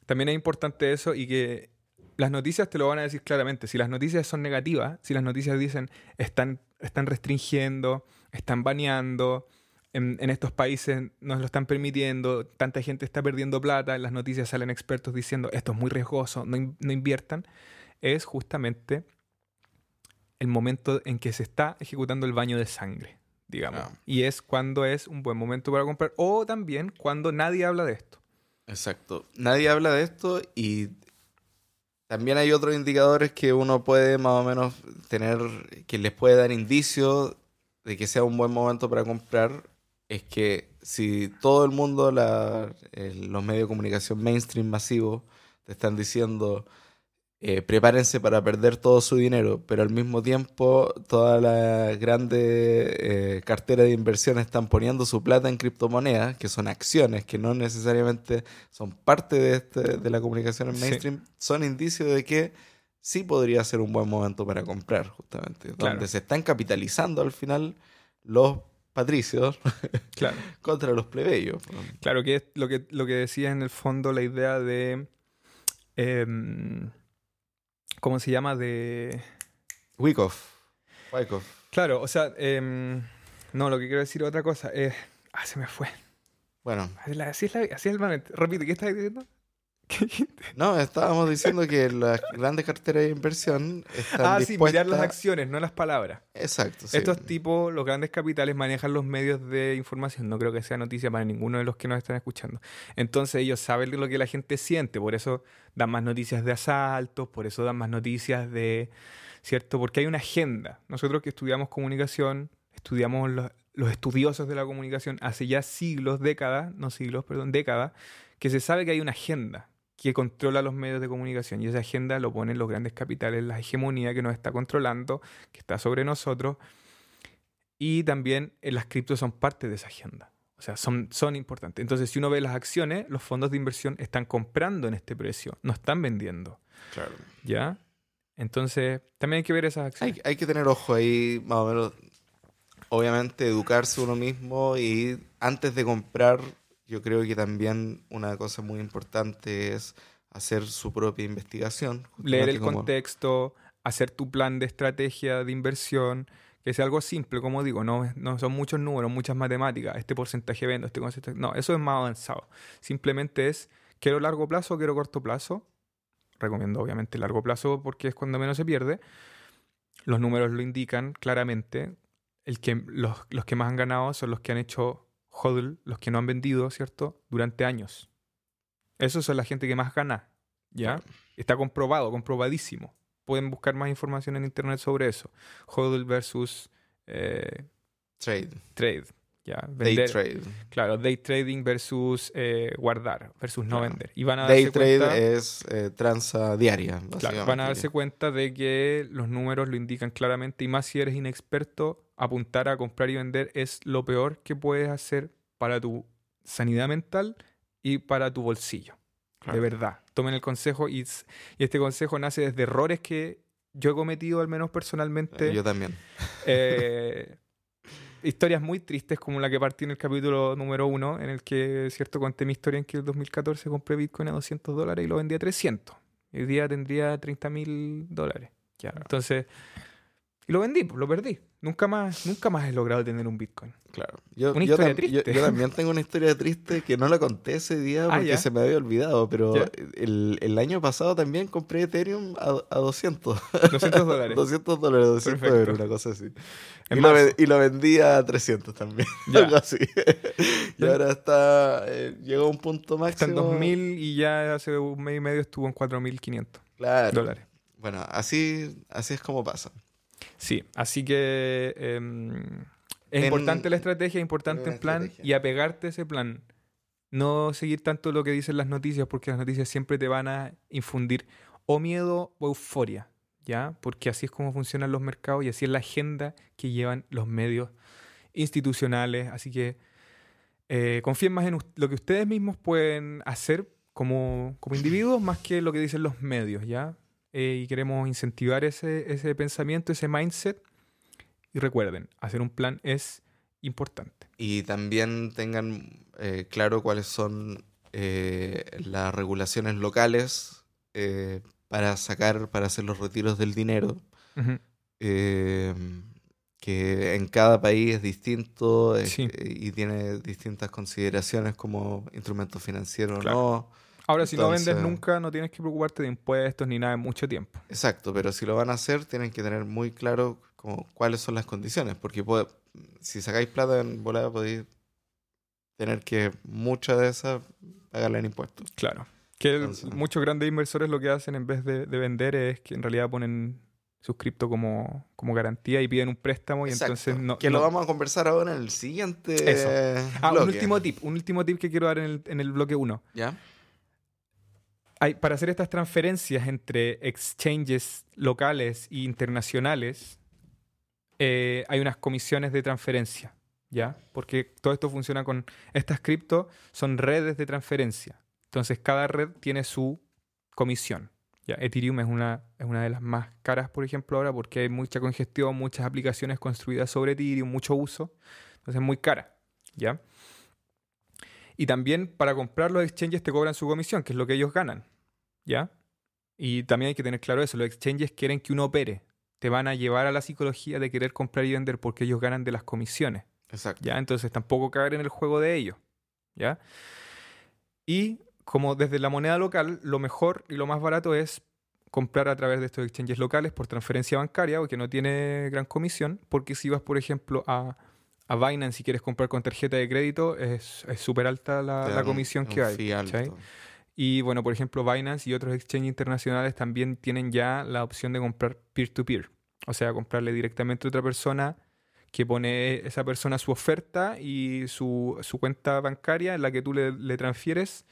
S1: también es importante eso y que las noticias te lo van a decir claramente. Si las noticias son negativas, si las noticias dicen están, están restringiendo, están baneando, en, en estos países nos lo están permitiendo, tanta gente está perdiendo plata, en las noticias salen expertos diciendo esto es muy riesgoso, no, in- no inviertan, es justamente el momento en que se está ejecutando el baño de sangre, digamos.
S2: Ah.
S1: Y es cuando es un buen momento para comprar o también cuando nadie habla de esto.
S2: Exacto. Nadie habla de esto y también hay otros indicadores que uno puede más o menos tener, que les puede dar indicio de que sea un buen momento para comprar. Es que si todo el mundo, la- el- los medios de comunicación mainstream masivos, te están diciendo eh, prepárense para perder todo su dinero, pero al mismo tiempo todas las grandes eh, carteras de inversión están poniendo su plata en criptomonedas, que son acciones, que no necesariamente son parte de, este- de la comunicación en
S1: Sí.
S2: mainstream, son indicios de que sí podría ser un buen momento para comprar, justamente,
S1: Claro.
S2: donde se están capitalizando al final los patricios
S1: Claro.
S2: contra los plebeyos.
S1: Claro, que es lo que, lo que decía en el fondo la idea de. em, ¿Cómo se llama? De.
S2: Wyckoff. Wyckoff.
S1: Claro, o sea. em, no, lo que quiero decir es otra cosa. ah, se me fue.
S2: Bueno,
S1: Así es, la- así es, la- así es el momento. Repite, ¿qué estás diciendo?
S2: No, estábamos diciendo que las grandes carteras de inversión están
S1: Ah, sí,
S2: dispuestas...
S1: mirar las acciones, no las palabras.
S2: Exacto, sí.
S1: Estos tipos, los grandes capitales, manejan los medios de información. No creo que sea noticia para ninguno de los que nos están escuchando. Entonces ellos saben lo que la gente siente, por eso dan más noticias de asaltos, por eso dan más noticias de... ¿Cierto? Porque hay una agenda. Nosotros que estudiamos comunicación, estudiamos los, los estudiosos de la comunicación hace ya siglos, décadas, no siglos, perdón, décadas, que se sabe que hay una agenda que controla los medios de comunicación y esa agenda lo ponen los grandes capitales, la hegemonía que nos está controlando, que está sobre nosotros y también eh, las criptos son parte de esa agenda. O sea, son, son importantes. Entonces, si uno ve las acciones, los fondos de inversión están comprando en este precio, no están vendiendo.
S2: Claro.
S1: ¿Ya? Entonces, también hay que ver esas acciones.
S2: Hay, hay que tener ojo ahí, más o menos. Obviamente, educarse uno mismo y antes de comprar, yo creo que también una cosa muy importante es hacer su propia investigación.
S1: Leer el
S2: como-
S1: contexto, hacer tu plan de estrategia de inversión, que sea algo simple, como digo, no, no son muchos números, muchas matemáticas, este porcentaje vendo, este porcentaje... No, eso es más avanzado. Simplemente es, quiero largo plazo quiero corto plazo. Recomiendo obviamente largo plazo porque es cuando menos se pierde. Los números lo indican claramente. El que, los, los que más han ganado son los que han hecho hodl, los que no han vendido, ¿cierto? Durante años. Esos son la gente que más gana, ¿ya? Está comprobado, comprobadísimo. Pueden buscar más información en internet sobre eso. Hodl versus eh,
S2: Trade.
S1: trade, ¿ya?
S2: Day
S1: Vender,
S2: trade.
S1: Claro, day trading versus eh, guardar, versus no
S2: Claro.
S1: vender. Y van a
S2: Day
S1: darse
S2: trade
S1: cuenta...
S2: es eh, tranza diaria.
S1: Claro, van a darse cuenta de que los números lo indican claramente y más si eres inexperto, apuntar a comprar y vender es lo peor que puedes hacer para tu sanidad mental y para tu bolsillo.
S2: Claro.
S1: De verdad. Tomen el consejo y, y este consejo nace desde errores que yo he cometido, al menos personalmente.
S2: Yo también.
S1: Eh, historias muy tristes como la que partí en el capítulo número uno, en el que, cierto, conté mi historia en que en el 2014 compré Bitcoin a 200 dólares y lo vendí a 300. Y Hoy día tendría 30 mil dólares. Ya, entonces, y lo vendí, pues, lo perdí. Nunca más, nunca más he logrado tener un Bitcoin.
S2: Claro. Yo,
S1: Una
S2: yo
S1: historia
S2: tam- yo-
S1: triste.
S2: yo también tengo una historia triste que no la conté ese día
S1: Ah,
S2: porque se me había olvidado, pero el, el año pasado también compré Ethereum a, a 200.
S1: 200 dólares.
S2: 200 dólares, 200
S1: Perfecto.
S2: euros, una cosa así. Y lo, y vendí a 300 también.
S1: Ya.
S2: Algo así. y ahora está. eh, llegó a un punto
S1: Está en
S2: máximo.
S1: 2000 y ya hace un mes y medio estuvo en 4500
S2: Claro.
S1: dólares.
S2: Bueno, así, así es como pasa.
S1: Sí, así que em, es
S2: En-
S1: importante la estrategia, es importante el plan
S2: estrategia.
S1: y apegarte a ese plan. No seguir tanto lo que dicen las noticias, porque las noticias siempre te van a infundir o miedo o euforia, ¿ya? Porque así es como funcionan los mercados y así es la agenda que llevan los medios institucionales. Así que eh, confíen más en lo que ustedes mismos pueden hacer como, como individuos más que lo que dicen los medios, ¿ya? Eh, y queremos incentivar ese, ese pensamiento, ese mindset. Y recuerden, hacer un plan es importante.
S2: Y también tengan eh, claro cuáles son eh, las regulaciones locales eh, para sacar, para hacer los retiros del dinero.
S1: Ujú.
S2: eh, que en cada país es distinto
S1: Sí.
S2: eh, y tiene distintas consideraciones como instrumento financiero o
S1: Claro.
S2: no.
S1: Ahora, si no vendes nunca, no tienes que preocuparte de impuestos ni nada en mucho tiempo.
S2: Exacto, pero si lo van a hacer, tienen que tener muy claro como cuáles son las condiciones, porque puede- si sacáis plata en volada podéis tener que mucha de esa pagarla en impuestos.
S1: Claro. Que
S2: Entonces-
S1: muchos grandes inversores lo que hacen en vez de, de vender es que en realidad ponen sus cripto como, como garantía y piden un préstamo y
S2: Exacto,
S1: entonces no...
S2: que
S1: no-
S2: lo vamos a conversar ahora en el siguiente
S1: Eso. Ah, un último tip, un último tip que quiero dar en el, en el bloque 1.
S2: ¿Ya?
S1: Para hacer estas transferencias entre exchanges locales e internacionales, eh, hay unas comisiones de transferencia, ¿ya? Porque todo esto funciona con... Estas cripto son redes de transferencia. Entonces, cada red tiene su comisión. ¿ya? Ethereum es una, es una de las más caras, por ejemplo, ahora, porque hay mucha congestión, muchas aplicaciones construidas sobre Ethereum, mucho uso. Entonces, es muy cara, ¿ya? Y también para comprar los exchanges te cobran su comisión, que es lo que ellos ganan. ¿Ya? Y también hay que tener claro eso, los exchanges quieren que uno opere. Te van a llevar a la psicología de querer comprar y vender porque ellos ganan de las comisiones.
S2: Exacto.
S1: ¿Ya? Entonces tampoco caer en el juego de ellos. ¿Ya? Y como desde la moneda local, lo mejor y lo más barato es comprar a través de estos exchanges locales por transferencia bancaria, que no tiene gran comisión, porque si vas, por ejemplo, a, a Binance y quieres comprar con tarjeta de crédito, es súper alta la,
S2: un-
S1: comisión
S2: un
S1: que hay.
S2: alto.
S1: Y bueno, por ejemplo, Binance y otros exchanges internacionales también tienen ya la opción de comprar peer-to-peer. O sea, comprarle directamente a otra persona que pone esa persona su oferta y su, su cuenta bancaria en la que tú le, le transfieres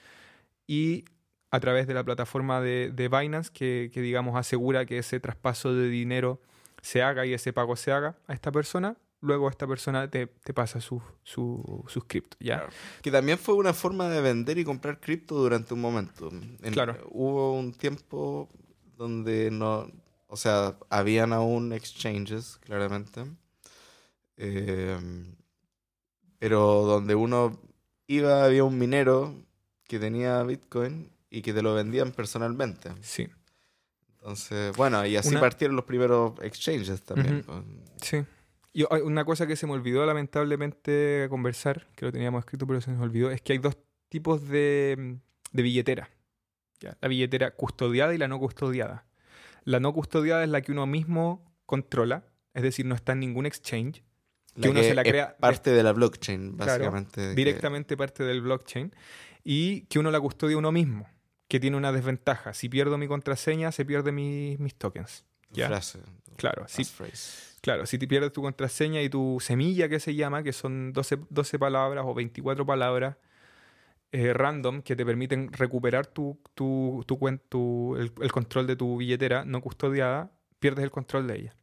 S1: y a través de la plataforma de, de Binance que, que, digamos, asegura que ese traspaso de dinero se haga y ese pago se haga a esta persona, luego esta persona te, te pasa su, su, sus cripto, ¿ya?
S2: Claro. Que también fue una forma de vender y comprar cripto durante un momento. En-
S1: Claro.
S2: Hubo un tiempo donde no, o sea, habían aún exchanges, claramente. Eh, pero donde uno iba, había un minero que tenía Bitcoin y que te lo vendían personalmente.
S1: Sí.
S2: Entonces, bueno, y así
S1: Una-
S2: partieron los primeros exchanges también. Pues.
S1: Sí. Y una cosa que se me olvidó lamentablemente conversar, que lo teníamos escrito pero se nos olvidó, es que hay dos tipos de, de billetera. ¿ya? La billetera custodiada y la no custodiada. La no custodiada es la que uno mismo controla, es decir, no está en ningún exchange,
S2: La
S1: uno se la
S2: es
S1: crea
S2: parte de la blockchain,
S1: Claro,
S2: básicamente. que-
S1: directamente parte del blockchain, y que uno la custodia uno mismo, que tiene una desventaja. Si pierdo mi contraseña, se pierden mi- mis tokens. Ya.
S2: frase,
S1: Claro, sí.
S2: passphrase.
S1: Claro, si te pierdes tu contraseña y tu semilla, que se llama, que son 12, 12 palabras o 24 palabras eh, random que te permiten recuperar tu, tu, tu- el, el control de tu billetera no custodiada, pierdes el control de ella.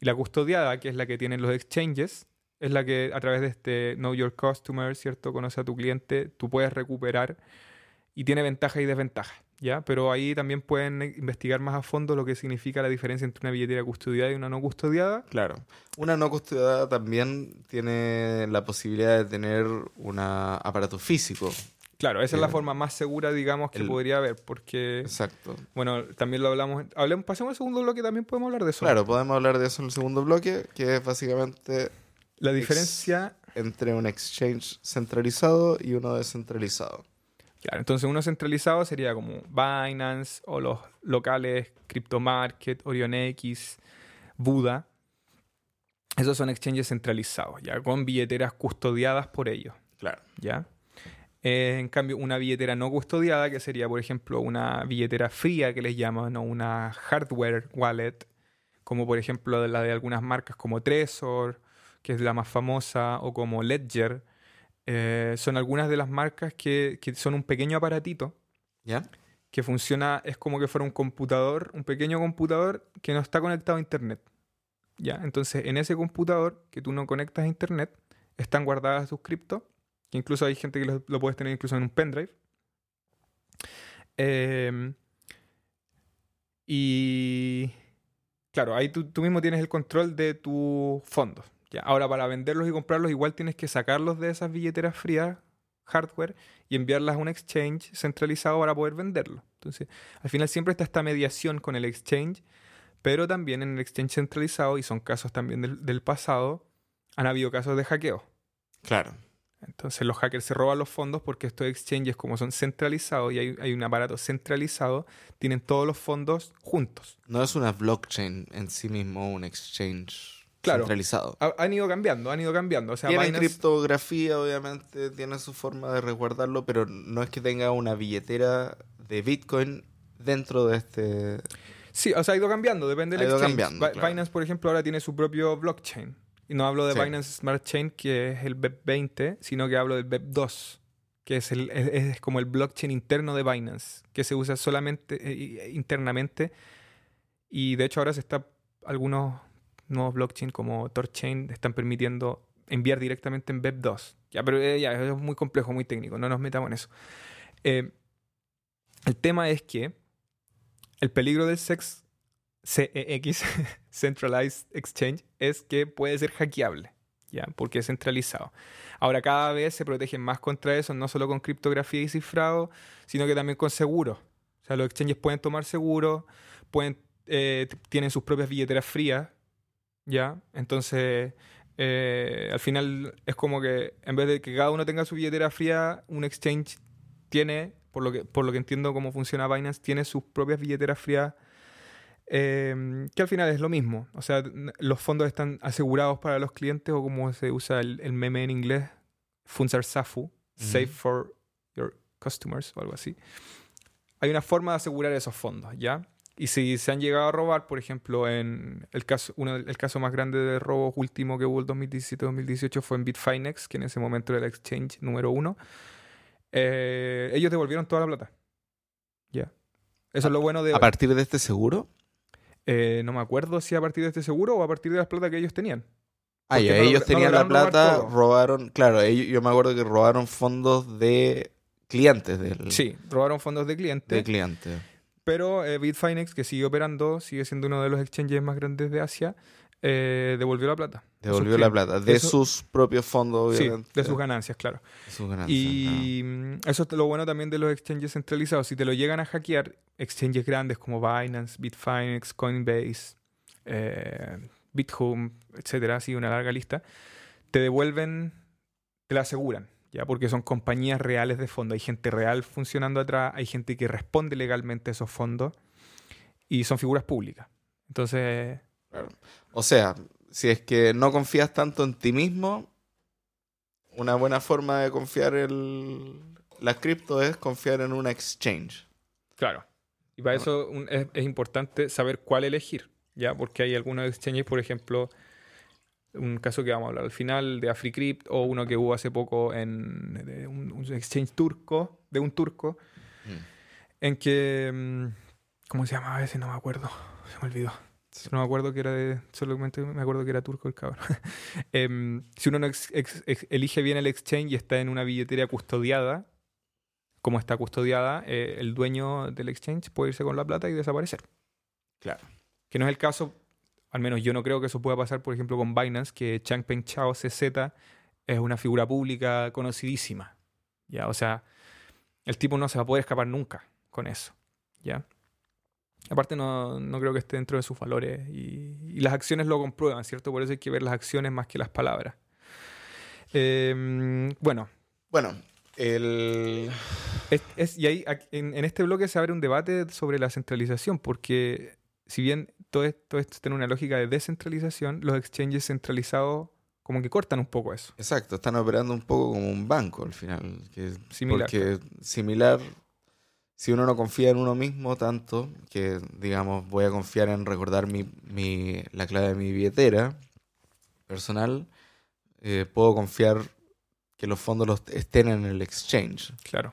S1: Y la custodiada, que es la que tienen los exchanges, es la que a través de este Know Your Customer, ¿cierto? Conoce a tu cliente, tú puedes recuperar y tiene ventajas y desventajas, ¿ya? Pero ahí también pueden eh, investigar más a fondo lo que significa la diferencia entre una billetera custodiada y una no custodiada.
S2: Claro. Una no custodiada también tiene la posibilidad de tener un aparato físico.
S1: Claro, esa es la
S2: Eh,
S1: forma más segura, digamos, que
S2: el-
S1: podría haber, porque,
S2: Exacto.
S1: bueno, también lo hablamos, hablemos, pasemos al segundo bloque, también podemos hablar de eso.
S2: Claro, podemos hablar de eso en el segundo bloque, que es básicamente
S1: La diferencia,
S2: entre un exchange centralizado y uno descentralizado.
S1: Claro, entonces uno centralizado sería como Binance o los locales, CryptoMarket, OrionX, Buda. Esos son exchanges centralizados, ya, con billeteras custodiadas por ellos.
S2: Claro.
S1: ¿ya? Eh, en cambio, una billetera no custodiada, que sería, por ejemplo, una billetera fría que les llaman, o una hardware wallet, como por ejemplo la de algunas marcas como Trezor, que es la más famosa, o como Ledger, eh, son algunas de las marcas que, que son un pequeño aparatito
S2: ¿Ya?
S1: que funciona, es como que fuera un computador, un pequeño computador que no está conectado a internet. ¿Ya? Entonces, en ese computador que tú no conectas a internet, están guardadas tus criptos, que incluso hay gente que lo, lo puedes tener incluso en un pendrive. Em, y claro, ahí tú, tú mismo tienes el control de tus fondos. ¿Ya? Ahora, para venderlos y comprarlos, igual tienes que sacarlos de esas billeteras frías, hardware, y enviarlas a un exchange centralizado para poder venderlo. Entonces, al final siempre está esta mediación con el exchange, pero también en el exchange centralizado, y son casos también del, del pasado, han habido casos de hackeo.
S2: Claro.
S1: Entonces los hackers se roban los fondos porque estos exchanges, como son centralizados y hay, hay un aparato centralizado, tienen todos los fondos juntos.
S2: No es una blockchain en sí mismo, un exchange
S1: Claro.
S2: centralizado.
S1: Ha- han ido cambiando, han ido cambiando. O sea, Binance-
S2: criptografía, obviamente, tiene su forma de resguardarlo, pero no es que tenga una billetera de Bitcoin dentro de este...
S1: Sí, o sea, ha ido cambiando, depende del
S2: Ha ido
S1: exchange.
S2: cambiando, claro.
S1: Binance, por ejemplo, ahora tiene su propio blockchain. Y no hablo de
S2: Sí.
S1: Binance Smart Chain, que es el BEP20, sino que hablo del BEP2, que es, el, es, es como el blockchain interno de Binance, que se usa solamente eh, internamente. Y de hecho ahora se está, algunos nuevos blockchain como Torchain están permitiendo enviar directamente en BEP2. Ya, pero eh, ya, es muy complejo, muy técnico, no nos metamos en eso. Eh, el tema es que el peligro del sex CEX, Centralized Exchange, es que puede ser hackeable, ¿ya? Porque es centralizado. Ahora, cada vez se protegen más contra eso, no solo con criptografía y cifrado, sino que también con seguros. O sea, los exchanges pueden tomar seguros, pueden, eh, tienen sus propias billeteras frías, ¿ya? Entonces, eh, al final es como que en vez de que cada uno tenga su billetera fría, un exchange tiene por lo que, por lo que entiendo cómo funciona Binance, tiene sus propias billeteras frías, eh, que al final es lo mismo. O sea, los fondos están asegurados para los clientes o como se usa el, el meme en inglés, funds are SAFU, safe for your customers o algo así. Hay una forma de asegurar esos fondos, ¿ya? Y si se han llegado a robar, por ejemplo, en el caso, uno, el caso más grande de robos último que hubo el 2017-2018 fue en Bitfinex, que en ese momento era el exchange número uno. Eh, ellos devolvieron toda la plata. Ya. Eso es lo bueno de...
S2: A partir de este seguro.
S1: Eh, no me acuerdo si a partir de este seguro o a partir de las plata que ellos tenían.
S2: Ah, ya,
S1: no
S2: ellos
S1: no
S2: tenían la plata, robaron, claro, ellos, yo me acuerdo que robaron fondos de clientes del
S1: Sí, robaron fondos de clientes.
S2: de clientes.
S1: Pero eh, Bitfinex, que sigue operando, sigue siendo uno de los exchanges más grandes de Asia, eh, devolvió la plata.
S2: Devolvió la plata de
S1: Eso-
S2: sus propios fondos,
S1: Sí,
S2: obviamente.
S1: de sus ganancias, claro.
S2: de sus ganancias,
S1: Y eso es lo bueno también de los exchanges centralizados. Si te lo llegan a hackear, exchanges grandes como Binance, Bitfinex, Coinbase, eh, BitHome, etcétera, así una larga lista, te devuelven, te la aseguran, ¿ya? Porque son compañías reales de fondo. Hay gente real funcionando atrás, hay gente que responde legalmente a esos fondos y son figuras públicas. Entonces,
S2: Claro. O sea, si es que no confías tanto en ti mismo, una buena forma de confiar en la cripto es confiar en una exchange.
S1: Claro. Y para eso un- es, es importante saber cuál elegir, ¿ya? Porque hay algunos exchanges, por ejemplo, un caso que vamos a hablar al final de AfriCrypt o uno que hubo hace poco en de un, un exchange turco, de un turco, en que... mm, ¿Cómo se llamaba ese? No me acuerdo. Se me olvidó. No me acuerdo que era de... Solamente me acuerdo que era turco el cabrón. Em, si uno no ex- ex- ex- elige bien el exchange y está en una billetera custodiada, como está custodiada, eh, el dueño del exchange puede irse con la plata y desaparecer.
S2: Claro.
S1: Que no es el caso, al menos yo no creo que eso pueda pasar, por ejemplo, con Binance, que Changpeng Chao CZ es una figura pública conocidísima. ¿ya? O sea, el tipo no se va a poder escapar nunca con eso. ¿ya? Aparte, no, no creo que esté dentro de sus valores y, y las acciones lo comprueban, ¿cierto? Por eso hay que ver las acciones más que las palabras. Em, bueno,
S2: Bueno, el...
S1: Es, es- y ahí en, en este bloque se abre un debate sobre la centralización, porque si bien todo esto, esto tiene una lógica de descentralización, los exchanges centralizados como que cortan un poco eso.
S2: Exacto, están operando un poco como un banco al final. Que,
S1: Similar,
S2: Porque similar, si uno no confía en uno mismo tanto, que digamos voy a confiar en recordar mi, mi- la clave de mi billetera personal, eh, puedo confiar que los fondos los estén en el exchange.
S1: Claro.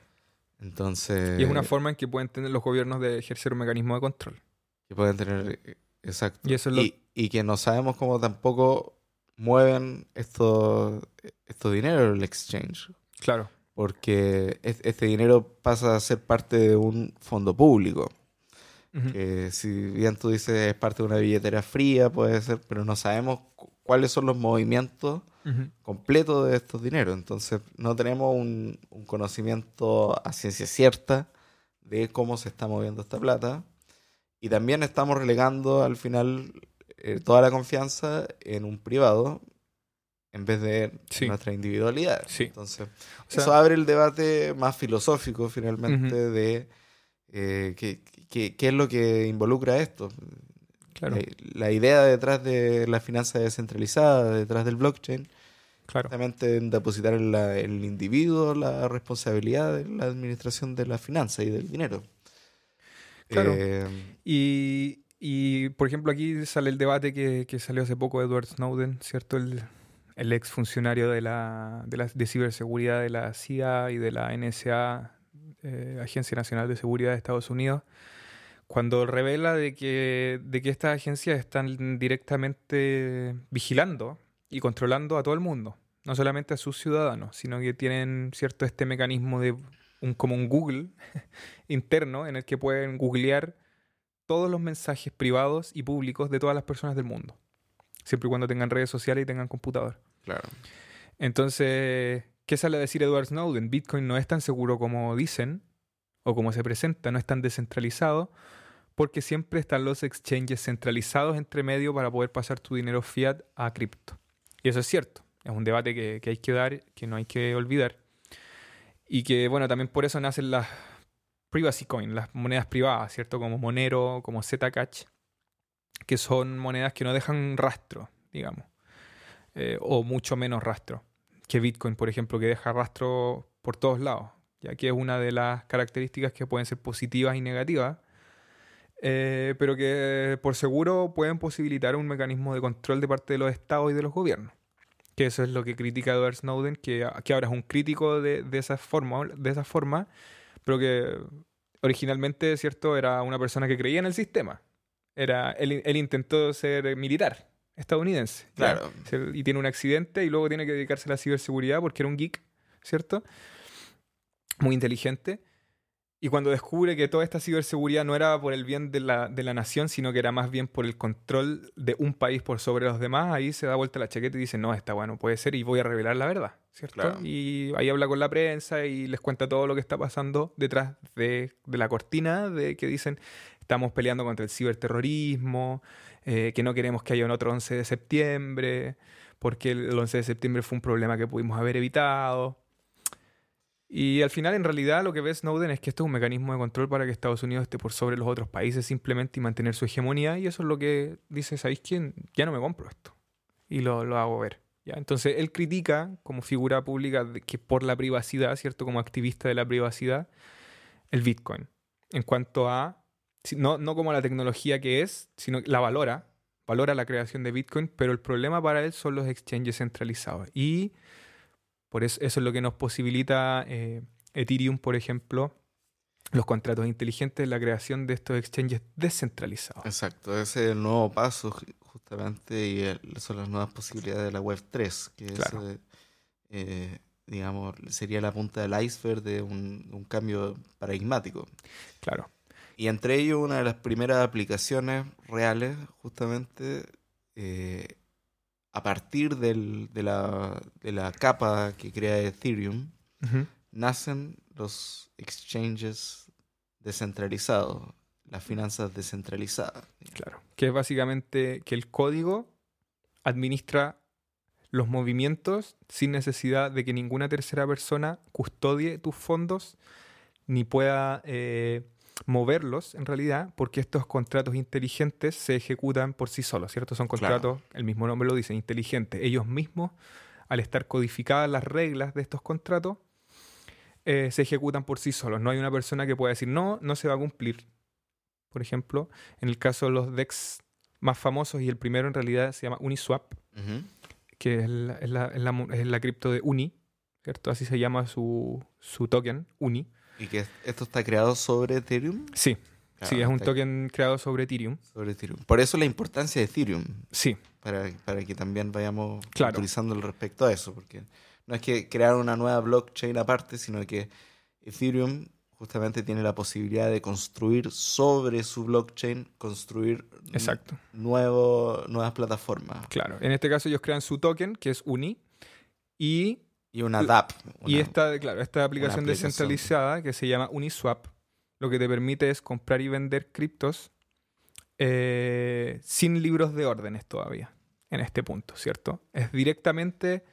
S2: Entonces,
S1: Y es una forma en que pueden tener los gobiernos de ejercer un mecanismo de control.
S2: que pueden tener, exacto.
S1: Y eso es lo-
S2: y, y que no sabemos cómo tampoco mueven estos dineros en el exchange.
S1: Claro.
S2: porque es- este dinero pasa a ser parte de un fondo público. Que si bien tú dices es parte de una billetera fría, puede ser, pero no sabemos cu- cuáles son los movimientos completos de estos dineros. Entonces no tenemos un, un conocimiento a ciencia cierta de cómo se está moviendo esta plata. Y también estamos relegando al final eh, toda la confianza en un privado en vez de
S1: Sí.
S2: nuestra individualidad.
S1: Sí.
S2: Entonces,
S1: O sea,
S2: eso abre el debate más filosófico finalmente de eh, qué, qué- qué es lo que involucra esto.
S1: claro,
S2: La, la idea detrás de la finanza descentralizada, detrás del blockchain,
S1: claro.
S2: justamente en depositar en la- en el individuo la responsabilidad de la administración de la finanza y del dinero.
S1: Claro.
S2: Eh,
S1: Y, y, por ejemplo, aquí sale el debate que, que salió hace poco de Edward Snowden, ¿cierto? El, el ex funcionario de, la, de, la, de ciberseguridad de la CIA y de la NSA, eh, Agencia Nacional de Seguridad de Estados Unidos, cuando revela de que, de que estas agencias están directamente vigilando y controlando a todo el mundo, no solamente a sus ciudadanos, sino que tienen cierto este mecanismo de un, como un Google interno en el que pueden googlear todos los mensajes privados y públicos de todas las personas del mundo, siempre y cuando tengan redes sociales y tengan computador.
S2: claro.
S1: Entonces, ¿qué sale a decir Edward Snowden? Bitcoin no es tan seguro como dicen o como se presenta, no es tan descentralizado, porque siempre están los exchanges centralizados entre medio para poder pasar tu dinero fiat a cripto. Y eso es cierto, es un debate que, que hay que dar, que no hay que olvidar. Y que, bueno, también por eso nacen las privacy coin, las monedas privadas, ¿cierto? Como Monero, como Zcash, que son monedas que no dejan rastro, digamos, eh, o mucho menos rastro que Bitcoin, por ejemplo, que deja rastro por todos lados, ya que es una de las características que pueden ser positivas y negativas, eh, pero que por seguro pueden posibilitar un mecanismo de control de parte de los estados y de los gobiernos. Que eso es lo que critica Edward Snowden, que, que ahora es un crítico de, de, esa forma, de esa forma, pero que originalmente, ¿cierto?, era una persona que creía en el sistema. Era, él, él intentó ser militar estadounidense.
S2: Claro.
S1: Y tiene un accidente y luego tiene que dedicarse a la ciberseguridad porque era un geek, ¿cierto? Muy inteligente. Y cuando descubre que toda esta ciberseguridad no era por el bien de la, de la, nación, sino que era más bien por el control de un país por sobre los demás, ahí se da vuelta la chaqueta y dice, no, está bueno, puede ser y voy a revelar la verdad, ¿cierto?
S2: Claro.
S1: Y ahí habla con la prensa y les cuenta todo lo que está pasando detrás de, de la cortina, de que dicen, estamos peleando contra el ciberterrorismo, eh, que no queremos que haya un otro 11 de septiembre, porque el 11 de septiembre fue un problema que pudimos haber evitado. Y al final, en realidad, lo que ve Snowden es que esto es un mecanismo de control para que Estados Unidos esté por sobre los otros países simplemente y mantener su hegemonía. Y eso es lo que dice, ¿sabéis quién? Ya no me compro esto. Y lo, lo hago ver. ¿ya? Entonces, él critica como figura pública que por la privacidad, ¿cierto? Como activista de la privacidad, el Bitcoin. En cuanto a, no, no como la tecnología que es, sino la valora, valora la creación de Bitcoin, pero el problema para él son los exchanges centralizados. Y por eso, eso es lo que nos posibilita eh, Ethereum, por ejemplo, los contratos inteligentes, la creación de estos exchanges descentralizados.
S2: Exacto, ese es el nuevo paso justamente y el, son las nuevas posibilidades de la Web 3, que
S1: Claro.
S2: es, eh, digamos, sería la punta del iceberg de un, un cambio paradigmático.
S1: Claro.
S2: Y entre ellos, una de las primeras aplicaciones reales, justamente, eh, a partir del- de, la, de la capa que crea Ethereum, nacen los exchanges descentralizados, las finanzas descentralizadas.
S1: Claro. Que es básicamente que el código administra los movimientos sin necesidad de que ninguna tercera persona custodie tus fondos ni pueda eh, moverlos en realidad, porque estos contratos inteligentes se ejecutan por sí solos, ¿cierto? Son
S2: Claro.
S1: contratos, el mismo nombre lo dice, inteligentes. Ellos mismos, al estar codificadas las reglas de estos contratos, eh, se ejecutan por sí solos. No hay una persona que pueda decir, no, no se va a cumplir. Por ejemplo, en el caso de los DEX más famosos, y el primero en realidad se llama Uniswap, que es la, es la, es la mo- es la cripto de Uni, ¿cierto? Así se llama su, su token, Uni.
S2: Y que esto está creado sobre Ethereum.
S1: Sí, sí,
S2: Claro,
S1: es un token creado sobre Ethereum.
S2: Sobre Ethereum. Por eso la importancia de Ethereum,
S1: Sí,
S2: para, para que también vayamos
S1: Claro.
S2: utilizando respecto a eso, porque no es que crear una nueva blockchain aparte, sino que Ethereum justamente tiene la posibilidad de construir sobre su blockchain, construir
S1: exacto,
S2: nuevo, nuevas plataformas.
S1: claro. En este caso ellos crean su token, que es Uni, y,
S2: Y una DApp.
S1: y esta, claro, esta aplicación,
S2: aplicación.
S1: descentralizada que se llama Uniswap, lo que te permite es comprar y vender criptos eh, sin libros de órdenes todavía, en este punto, ¿cierto? Es directamente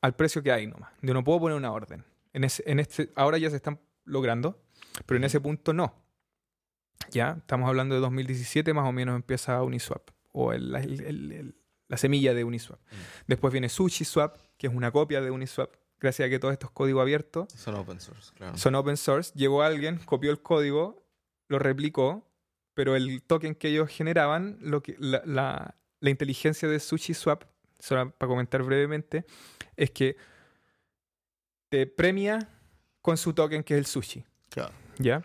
S1: al precio que hay nomás. Yo no puedo poner una orden. En ese, en este, ahora ya se están logrando, pero en ese punto no. Ya, estamos hablando de 2017, más o menos empieza Uniswap, o el- el- el- el- la semilla de Uniswap.
S2: Mm.
S1: Después viene SushiSwap, que es una copia de Uniswap, gracias a que todos estos códigos abiertos
S2: Son open source, claro.
S1: son open source. Llegó alguien, copió el código, lo replicó, pero el token que ellos generaban, lo que, la, la- la inteligencia de SushiSwap, solo para comentar brevemente, es que te premia con su token que es el sushi.
S2: Claro.
S1: ¿Ya?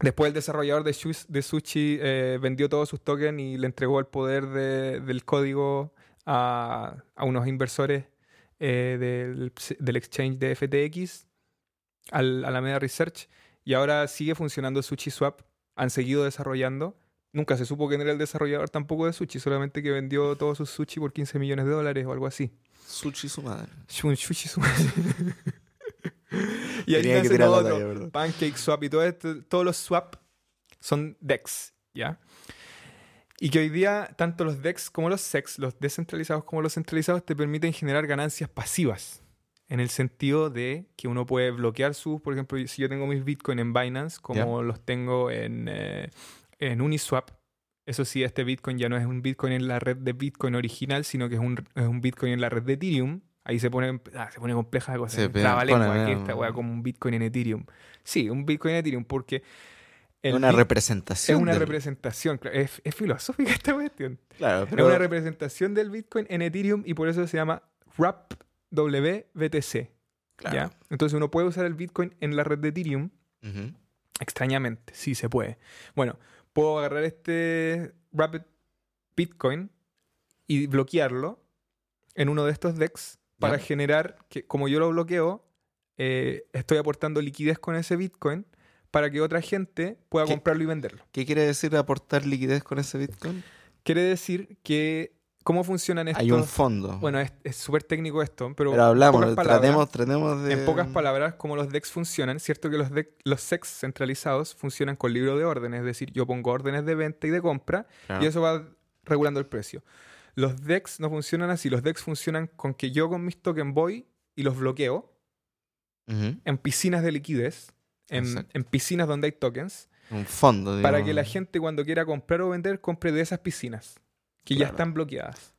S1: Después el desarrollador de, Shus- de Sushi eh, vendió todos sus tokens y le entregó el poder de- del código a, a unos inversores eh, del, del exchange de FTX, al Alameda Research, y ahora sigue funcionando SushiSwap. Han seguido desarrollando. Nunca se supo quién era el desarrollador tampoco de Sushi, solamente que vendió todos sus sushi por 15 millones de dólares o algo así.
S2: Sushi su madre.
S1: Sushi Swap. y ahí
S2: Tenía que
S1: todo. Pancake Swap y todo esto, todos los swap son DEX, ¿ya? Y que hoy día, tanto los DEX como los SEX, los descentralizados como los centralizados, te permiten generar ganancias pasivas en el sentido de que uno puede bloquear sus, por ejemplo, si yo tengo mis Bitcoin en Binance, como los tengo en, eh, en Uniswap, eso sí, este Bitcoin ya no es un Bitcoin en la red de Bitcoin original, sino que es un, es un Bitcoin en la red de Ethereum. Ahí se pone, ah, se pone compleja la cosa.
S2: Se pe-
S1: Traba
S2: pone,
S1: lengua, que
S2: eh,
S1: esta weá como un Bitcoin en Ethereum. Sí, un Bitcoin en Ethereum, porque el
S2: una representación.
S1: es una
S2: del-
S1: representación. Es, es filosófica esta cuestión.
S2: Claro,
S1: Es una representación del Bitcoin en Ethereum y por eso se llama WRAP WBTC.
S2: claro.
S1: ¿ya? Entonces uno puede usar el Bitcoin en la red de Ethereum, extrañamente, sí se puede. Bueno, puedo agarrar este Rapid Bitcoin y bloquearlo en uno de estos DEX para
S2: Ya.
S1: generar que, como yo lo bloqueo, eh, estoy aportando liquidez con ese Bitcoin para que otra gente pueda comprarlo y venderlo.
S2: ¿Qué quiere decir aportar liquidez con ese Bitcoin?
S1: Quiere decir que, ¿cómo funcionan estos?
S2: Hay un fondo.
S1: Bueno, es es súper técnico esto, pero,
S2: pero hablamos,
S1: en pocas palabras-
S2: tratemos, tratemos de.
S1: En pocas palabras, cómo los DEX funcionan, cierto que los, DEX los SEX centralizados funcionan con libro de órdenes, es decir, yo pongo órdenes de venta y de compra y eso va regulando el precio. Los DEX no funcionan así, los DEX funcionan con que yo con mis tokens voy y los bloqueo en piscinas de liquidez, en, piscinas donde hay tokens,
S2: Un fondo,
S1: para
S2: digamos.
S1: que la gente cuando quiera comprar o vender compre de esas piscinas, que ya están bloqueadas.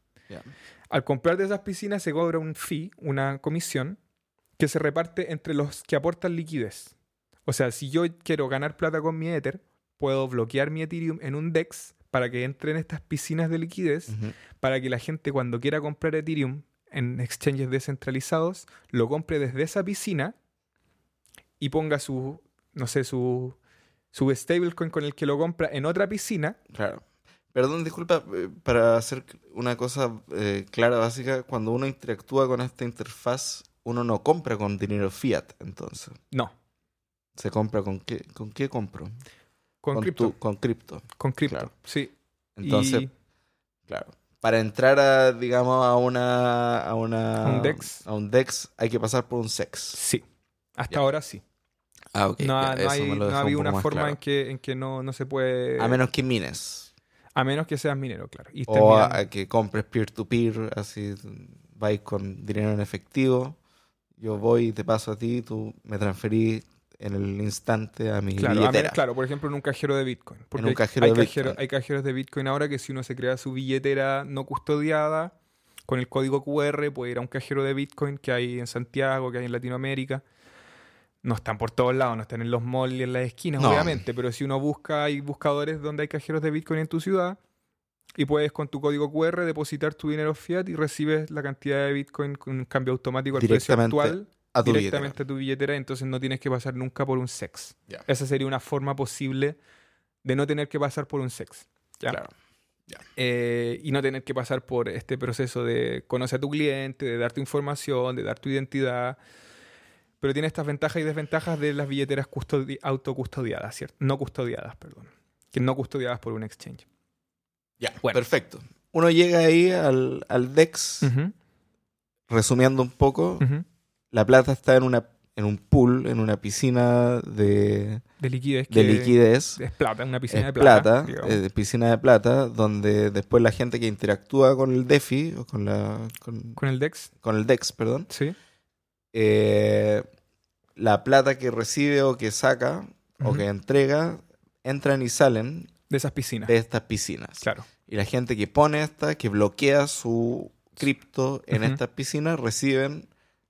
S1: Al comprar de esas piscinas se cobra un fee, una comisión, que se reparte entre los que aportan liquidez. O sea, si yo quiero ganar plata con mi Ether, puedo bloquear mi Ethereum en un DEX para que entre en estas piscinas de liquidez, para que la gente cuando quiera comprar Ethereum en exchanges descentralizados, lo compre desde esa piscina y ponga su, no sé, su, su stablecoin con el que lo compra en otra piscina.
S2: Claro. Perdón, disculpa, eh, para hacer una cosa eh, clara, básica, cuando uno interactúa con esta interfaz, uno no compra con dinero fiat, entonces.
S1: No,
S2: Se compra con qué, con qué compro?
S1: Con, cripto.
S2: tu- con cripto.
S1: Con cripto,
S2: claro.
S1: sí.
S2: Entonces,
S1: Y-
S2: claro. Para entrar a, digamos, a una, a una...
S1: A un DEX.
S2: A un DEX hay que pasar por un SEX.
S1: Sí, hasta ahora sí.
S2: Ah, ok.
S1: no,
S2: ya,
S1: ha- no hay, no ha habido una forma
S2: claro.
S1: en, que, en que no, no se puede...
S2: A menos que mines.
S1: a menos que seas minero, claro. Y
S2: O a que compres peer-to-peer, así vais con dinero en efectivo. Yo voy y te paso a ti, tú me transferís en el instante a mi
S1: Claro, a
S2: billetera.
S1: menos- claro, por ejemplo, en un cajero de Bitcoin. Porque
S2: un
S1: hay-
S2: cajero
S1: hay,
S2: de
S1: cajero-
S2: Bitcoin.
S1: hay cajeros de Bitcoin ahora que si uno se crea su billetera no custodiada, con el código QR puede ir a un cajero de Bitcoin que hay en Santiago, que hay en Latinoamérica. No están por todos lados, no están en los malls y en las esquinas,
S2: No.
S1: obviamente, pero si uno busca, hay buscadores donde hay cajeros de Bitcoin en tu ciudad y puedes con tu código QR depositar tu dinero fiat y recibes la cantidad de Bitcoin con un cambio automático al precio actual
S2: a tu
S1: directamente a tu billetera, entonces no tienes que pasar nunca por un sex. Esa sería una forma posible de no tener que pasar por un sex. ¿ya?
S2: Claro.
S1: Eh, y no tener que pasar por este proceso de conocer a tu cliente, de dar tu información, de dar tu identidad. Pero tiene estas ventajas y desventajas de las billeteras custodi- autocustodiadas, ¿cierto? No custodiadas, perdón. Que no custodiadas por un exchange.
S2: Ya,
S1: Bueno.
S2: perfecto. Uno llega ahí al, al DEX, resumiendo un poco. La plata está en una en un pool, en una piscina de,
S1: De liquidez.
S2: de liquidez.
S1: Es plata, una piscina
S2: es
S1: de plata.
S2: plata, eh, piscina de plata, donde después la gente que interactúa con el DeFi, o con, la, con,
S1: Con el DEX,
S2: con el DEX, perdón,
S1: sí.
S2: eh, la plata que recibe o que saca o que entrega, entran y salen
S1: De esas piscinas.
S2: de estas piscinas.
S1: Claro.
S2: Y la gente que pone esta, que bloquea su cripto en estas piscinas, reciben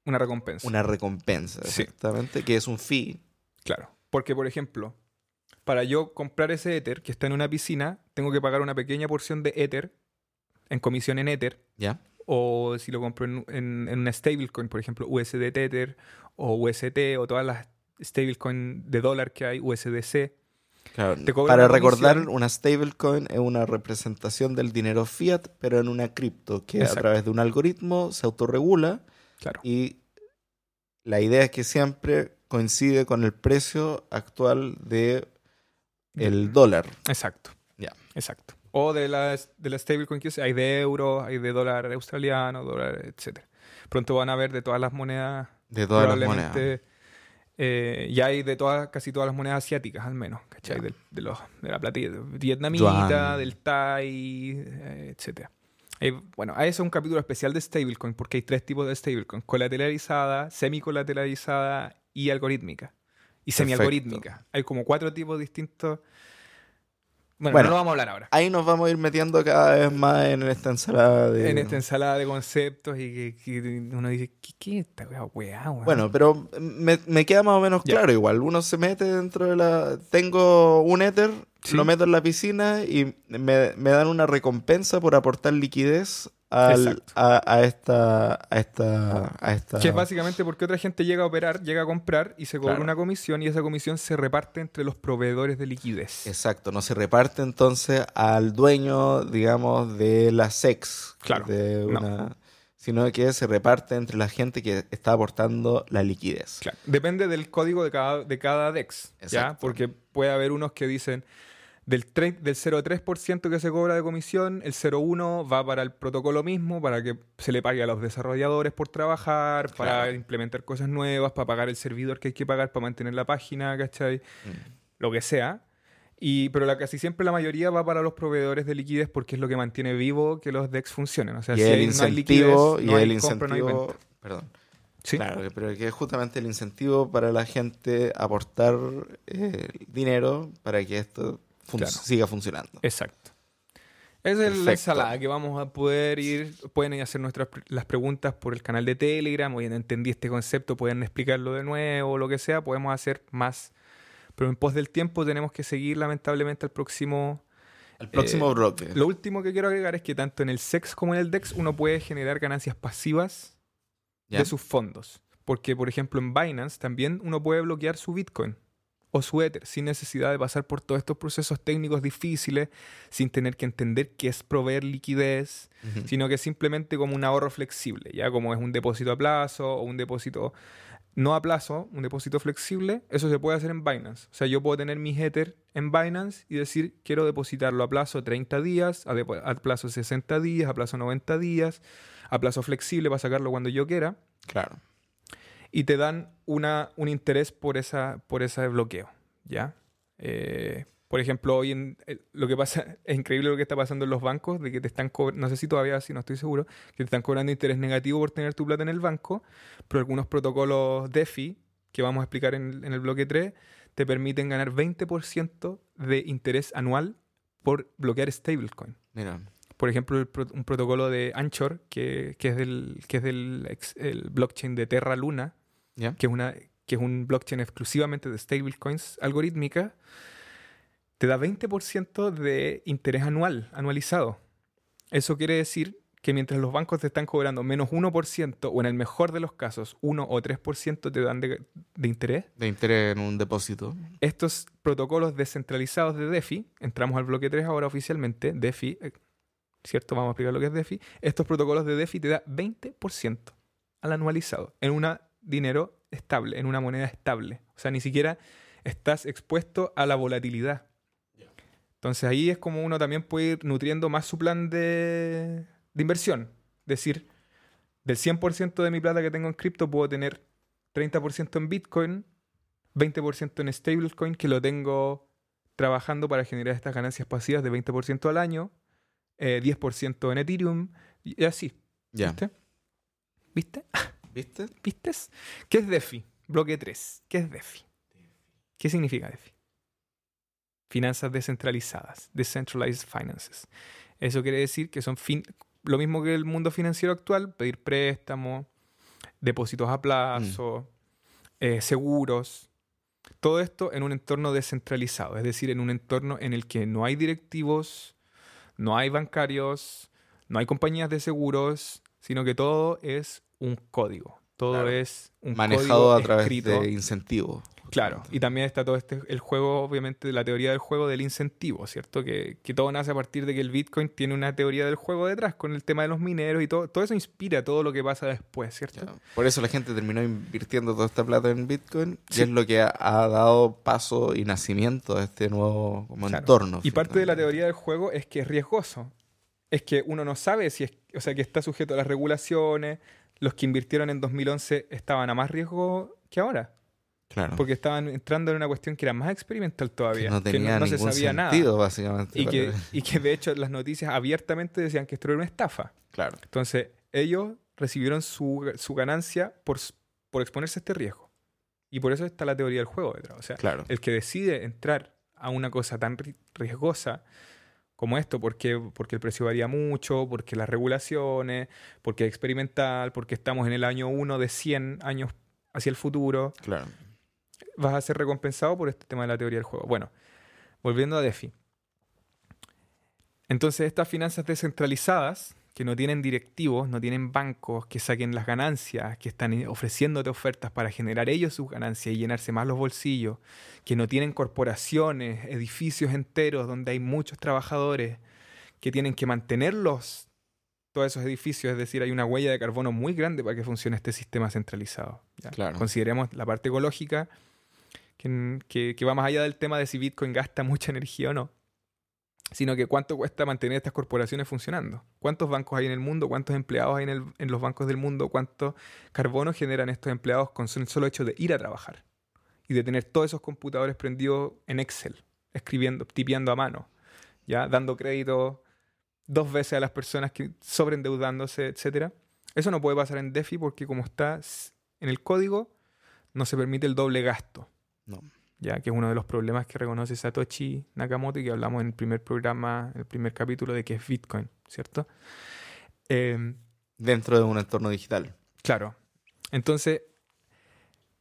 S1: Una recompensa.
S2: una recompensa,
S1: Sí.
S2: exactamente, que es un fee.
S1: Claro. Porque, por ejemplo, para yo comprar ese Ether que está en una piscina, tengo que pagar una pequeña porción de Ether en comisión en Ether.
S2: ¿Ya?
S1: O si lo compro en, en, en una stablecoin, por ejemplo, USD Tether o UST o todas las stablecoin de dólar que hay, USDC.
S2: Claro, Para
S1: una
S2: recordar, una stablecoin es una representación del dinero fiat, pero en una cripto, que
S1: Exacto.
S2: a través de un algoritmo se autorregula
S1: Claro.
S2: y la idea es que siempre coincide con el precio actual de el dólar.
S1: Exacto.
S2: Ya.
S1: Exacto. O de las de la stablecoin que hay de euro, hay de dólar australiano, dólar, etcétera. Pronto van a ver de todas las monedas
S2: De todas las monedas.
S1: eh, ya hay de todas, casi todas las monedas asiáticas al menos, ¿cachai? De, los, de la platilla vietnamita,
S2: Yuan.
S1: del Thai, eh, etcétera. Eh, bueno, a eso es un capítulo especial de stablecoin, porque hay tres tipos de stablecoin: colateralizada, semicolateralizada y algorítmica. Y semi-algorítmica. Hay como cuatro tipos distintos. Bueno,
S2: Bueno,
S1: no lo vamos a hablar ahora.
S2: Ahí nos vamos a ir metiendo cada vez más en esta ensalada de...
S1: En esta ensalada de conceptos y que, que uno dice, ¿qué, qué es esta weá, weá, weá?
S2: Bueno, pero me, me queda más o menos claro igual. Uno se mete dentro de la... Tengo un Ether,
S1: Sí.
S2: lo meto en la piscina y me, me dan una recompensa por aportar liquidez al- a, a esta... A esta, a esta...
S1: Que es básicamente porque otra gente llega a operar, llega a comprar y se cobra
S2: Claro.
S1: una comisión y esa comisión se reparte entre los proveedores de liquidez.
S2: Exacto, no se reparte entonces al dueño, digamos, de la SEX.
S1: Claro,
S2: de
S1: no.
S2: Sino que se reparte entre la gente que está aportando la liquidez.
S1: Claro. Depende del código de cada, de cada DEX, ¿ya? Porque puede haber unos que dicen del, del 0,3% que se cobra de comisión, el 0,1 va para el protocolo mismo, para que se le pague a los desarrolladores por trabajar, para
S2: Claro.
S1: implementar cosas nuevas, para pagar el servidor que hay que pagar para mantener la página, ¿cachai?
S2: Mm.
S1: Lo que sea. Y, pero la, casi siempre la mayoría va para los proveedores de liquidez porque es lo que mantiene vivo que los DEX funcionen. O sea,
S2: y
S1: si
S2: el
S1: hay- no hay
S2: incentivo,
S1: liquidez,
S2: y
S1: no hay
S2: el
S1: compra, no hay
S2: incentivo,
S1: venta.
S2: perdón,
S1: ¿Sí?
S2: claro, pero que es justamente el incentivo para la gente aportar eh, dinero para que esto fun-
S1: Claro.
S2: siga funcionando.
S1: Exacto. Esa es la ensalada que vamos a poder ir. Pueden ir a hacer nuestras las preguntas por el canal de Telegram. Oye, no entendí este concepto, pueden explicarlo de nuevo, lo que sea. Podemos hacer más. Pero en pos del tiempo tenemos que seguir, lamentablemente, al próximo.
S2: El próximo
S1: Eh,
S2: bloque.
S1: Lo último que quiero agregar es que tanto en el SEX como en el DEX uno puede generar ganancias pasivas
S2: ¿Ya?
S1: de sus fondos. Porque, por ejemplo, en Binance también uno puede bloquear su Bitcoin o su Ether sin necesidad de pasar por todos estos procesos técnicos difíciles, sin tener que entender qué es proveer liquidez, sino que simplemente como un ahorro flexible, ya como es un depósito a plazo o un depósito no a plazo, un depósito flexible, eso se puede hacer en Binance. O sea, yo puedo tener mis Ether en Binance y decir, quiero depositarlo a plazo 30 días, a, a plazo 60 días, a plazo 90 días, a plazo flexible para sacarlo cuando yo quiera
S2: Claro.
S1: Y te dan una, un interés por, esa, por ese bloqueo, ¿ya? Eh, por ejemplo, hoy en, eh, lo que pasa, es increíble lo que está pasando en los bancos, de que te están cobrando, no sé si todavía sí, no estoy seguro, que te están cobrando interés negativo por tener tu plata en el banco, pero algunos protocolos DeFi, que vamos a explicar en, en el bloque 3, te permiten ganar 20% de interés anual por bloquear stablecoin.
S2: Mira.
S1: Por ejemplo, pro- un protocolo de Anchor, que, que es del, que es del ex- el blockchain de Terra Luna, Que es, una, que es un blockchain exclusivamente de stablecoins algorítmica, te da 20% de interés anual, anualizado. Eso quiere decir que mientras los bancos te están cobrando menos 1%, o en el mejor de los casos, 1 o 3% te dan de, de interés,
S2: De interés en un depósito.
S1: estos protocolos descentralizados de DeFi, entramos al bloque 3 ahora oficialmente, DeFi, eh, ¿cierto? Vamos a explicar lo que es DeFi. Estos protocolos de DeFi te da 20% al anualizado, en un dinero estable, en una moneda estable. O sea, ni siquiera estás expuesto a la volatilidad. Entonces ahí es como uno también puede ir nutriendo más su plan de, de inversión. Decir, del 100% de mi plata que tengo en cripto puedo tener 30% en Bitcoin, 20% en stablecoin que lo tengo trabajando para generar estas ganancias pasivas de 20% al año, eh, 10% en Ethereum y así. ¿Viste? ¿Viste?
S2: ¿Viste?
S1: ¿Vistes? ¿Qué es DeFi? Bloque 3. ¿Qué es DeFi? ¿Qué significa DeFi? Finanzas descentralizadas. Decentralized Finances. Eso quiere decir que son lo mismo que el mundo financiero actual, pedir préstamos, depósitos a plazo, eh, seguros. Todo esto en un entorno descentralizado, es decir, en un entorno en el que no hay directivos, no hay bancarios, no hay compañías de seguros, sino que todo es un código. Todo
S2: Claro.
S1: es un
S2: Manejado
S1: código
S2: a través
S1: escrito.
S2: de incentivos.
S1: Claro, y también está todo este, el juego, obviamente, la teoría del juego del incentivo, ¿cierto? Que, que todo nace a partir de que el Bitcoin tiene una teoría del juego detrás, con el tema de los mineros y todo, todo eso inspira todo lo que pasa después, ¿cierto?
S2: Por eso la gente terminó invirtiendo toda esta plata en Bitcoin
S1: Sí.
S2: y es lo que ha, ha dado paso y nacimiento a este nuevo como
S1: Claro.
S2: entorno.
S1: Y parte de la teoría del juego es que es riesgoso. Es que uno no sabe si es, o sea, que está sujeto a las regulaciones. Los que invirtieron en 2011 estaban a más riesgo que ahora.
S2: Claro.
S1: Porque estaban entrando en una cuestión que era más experimental
S2: Que
S1: todavía.
S2: no
S1: que
S2: tenía
S1: no se sabía
S2: sentido,
S1: nada.
S2: básicamente.
S1: Y que, y que de hecho las noticias abiertamente decían que esto era una estafa.
S2: Claro.
S1: Entonces, ellos recibieron su, su ganancia por, por exponerse a este riesgo. Y por eso está la teoría del juego detrás. O sea,
S2: Claro.
S1: el que decide entrar a una cosa tan ri- riesgosa como esto, porque, porque el precio varía mucho, porque las regulaciones, porque es experimental, porque estamos en el año 1 de 100 años hacia el futuro,
S2: Claro.
S1: vas a ser recompensado por este tema de la teoría del juego. Bueno, volviendo a DeFi. Entonces, estas finanzas descentralizadas, que no tienen directivos, no tienen bancos que saquen las ganancias, que están ofreciéndote ofertas para generar ellos sus ganancias y llenarse más los bolsillos, que no tienen corporaciones, edificios enteros donde hay muchos trabajadores que tienen que mantenerlos, todos esos edificios, es decir, hay una huella de carbono muy grande para que funcione este sistema centralizado. ¿ya?
S2: Claro.
S1: Consideremos la parte ecológica, que, que- que va más allá del tema de si Bitcoin gasta mucha energía o no, sino que cuánto cuesta mantener estas corporaciones funcionando. ¿Cuántos bancos hay en el mundo? ¿Cuántos empleados hay en, el- en los bancos del mundo? ¿Cuánto carbono generan estos empleados con el solo hecho de ir a trabajar? Y de tener todos esos computadores prendidos en Excel, escribiendo, tipeando a mano, ya dando crédito dos veces a las personas que sobreendeudándose, etcétera. Eso no puede pasar en DeFi porque como está en el código, no se permite el doble gasto
S2: No.
S1: Ya que es uno de los problemas que reconoce Satoshi Nakamoto y que hablamos en el primer programa, en el primer capítulo de que es Bitcoin, ¿cierto? Eh,
S2: Dentro de un entorno digital.
S1: claro. Entonces,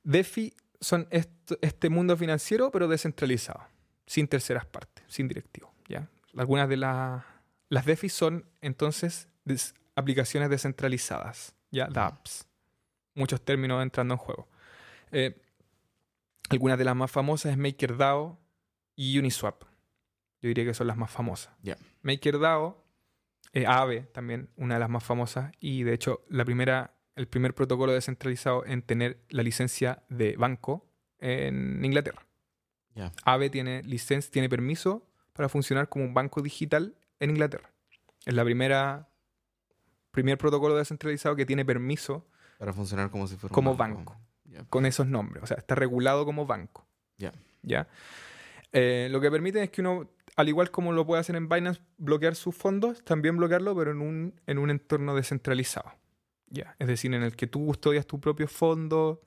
S1: DeFi son esto- este mundo financiero, pero descentralizado, sin terceras partes, sin directivo, ¿ya? Algunas de las... Las DeFi son, entonces, des- aplicaciones descentralizadas, ¿ya? dApps. Muchos términos entrando en juego. Eh, algunas de las más famosas es MakerDAO y Uniswap. Yo diría que son las más famosas. MakerDAO, eh, Aave también, una de las más famosas. Y de hecho, la primera, el primer protocolo descentralizado en tener la licencia de banco en Inglaterra.
S2: Ya.
S1: Aave tiene licencia, tiene permiso para funcionar como un banco digital en Inglaterra. Es la primera primer protocolo descentralizado que tiene permiso
S2: Para funcionar como si fuera un
S1: Como banco. Con esos nombres. O sea, está regulado como banco.
S2: Ya.
S1: ¿Ya? Eh, lo que permite es que uno, al igual como lo puede hacer en Binance, bloquear sus fondos, también bloquearlo, pero en un, en un entorno descentralizado. ¿Ya? Es decir, en el que tú custodias tu propio fondo,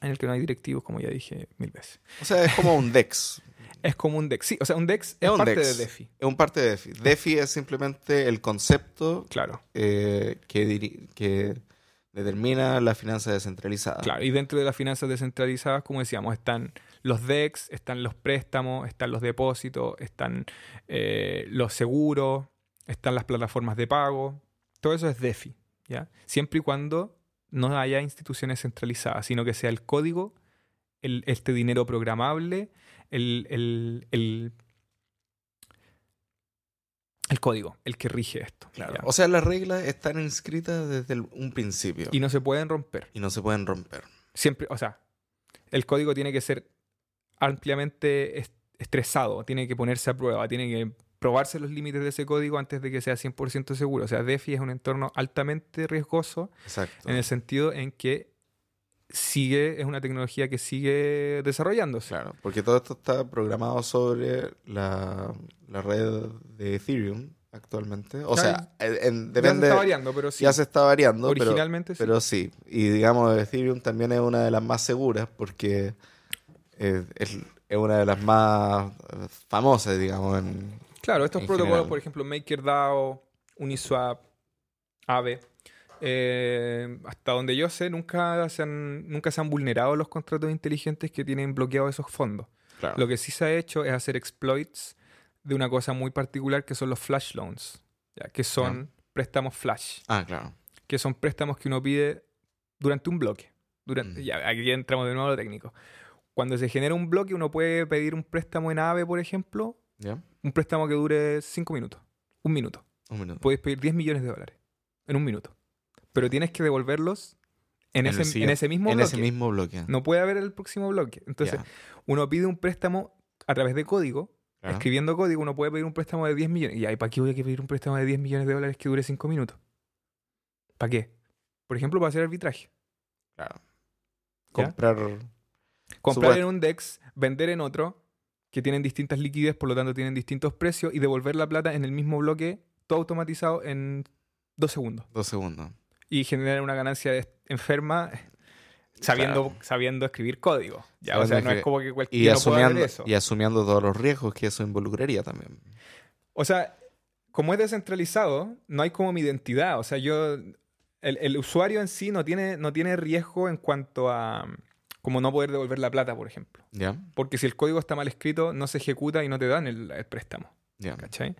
S1: en el que no hay directivos, como ya dije mil veces.
S2: O sea, es como un DEX.
S1: Es como un DEX. Sí, o sea, un DEX es,
S2: Es un
S1: parte
S2: DEX.
S1: de DeFi.
S2: Es un parte de DeFi. DeFi es simplemente el concepto
S1: Claro.
S2: eh, que, que determina la finanza descentralizada.
S1: Claro, y dentro de las finanzas descentralizadas, como decíamos, están los DEX, están los préstamos, están los depósitos, están eh, los seguros, están las plataformas de pago. Todo eso es DeFi, ¿ya? Siempre y cuando no haya instituciones centralizadas, sino que sea el código, el, este dinero programable, el, el, el, el código, el que rige esto.
S2: Claro.
S1: ¿ya?
S2: O sea, las reglas están inscritas desde el- un principio
S1: Y no se pueden romper.
S2: y no se pueden romper.
S1: siempre, o sea, el código tiene que ser ampliamente est- estresado, tiene que ponerse a prueba, tiene que probarse los límites de ese código antes de que sea 100% seguro. O sea, DeFi es un entorno altamente riesgoso
S2: Exacto.
S1: en el sentido en que sigue, es una tecnología que sigue desarrollándose.
S2: Claro, porque todo esto está programado sobre la, la red de Ethereum actualmente. O
S1: Claro.
S2: sea, en- en-
S1: Ya se
S2: depende,
S1: está variando, pero sí.
S2: ya se está variando, pero,
S1: Originalmente sí.
S2: pero sí. Y digamos, Ethereum también es una de las más seguras porque es, es una de las más famosas, digamos. En,
S1: Claro, estos
S2: en
S1: protocolos,
S2: general.
S1: por ejemplo, MakerDAO, Uniswap, Aave, eh, hasta donde yo sé, nunca se, han, nunca se han vulnerado los contratos inteligentes que tienen bloqueados esos fondos.
S2: claro.
S1: Lo que sí se ha hecho es hacer exploits de una cosa muy particular que son los flash loans, ¿ya? que son préstamos flash,
S2: Ah, claro.
S1: que son préstamos que uno pide durante un bloque. Durante,
S2: Mm.
S1: ya, aquí entramos de nuevo a lo técnico. Cuando se genera un bloque, uno puede pedir un préstamo en Aave, por ejemplo,
S2: ¿Ya?
S1: un préstamo que dure 5 minutos, un minuto.
S2: Un minuto.
S1: Puedes pedir 10 millones de dólares en un minuto. Pero tienes que devolverlos en, ese, en ese mismo
S2: en
S1: bloque.
S2: ese mismo bloque.
S1: No puede haber el próximo bloque. Entonces, uno pide un préstamo a través de código. Escribiendo código, uno puede pedir un préstamo de 10 millones. Y ahí, ¿para qué voy a pedir un préstamo de 10 millones de dólares que dure 5 minutos? ¿Para qué? Por ejemplo, para hacer arbitraje.
S2: Claro.
S1: ¿Ya?
S2: Comprar
S1: Comprar en un DEX, vender en otro, que tienen distintas liquidez, por lo tanto tienen distintos precios, y devolver la plata en el mismo bloque, todo automatizado en dos segundos.
S2: Dos segundos.
S1: Y generar una ganancia enferma sabiendo,
S2: Claro.
S1: sabiendo escribir código. Ya, o sea, no es como que
S2: Y
S1: cualquiera pueda ver
S2: asumiendo,
S1: eso.
S2: y asumiendo todos los riesgos que eso involucraría también.
S1: O sea, como es descentralizado, no hay como mi identidad. O sea, yo. El, el usuario en sí no tiene, no tiene riesgo en cuanto a. Como no poder devolver la plata, por ejemplo.
S2: ¿Ya?
S1: Porque si el código está mal escrito, no se ejecuta y no te dan el, el préstamo.
S2: Ya.
S1: ¿Cachai?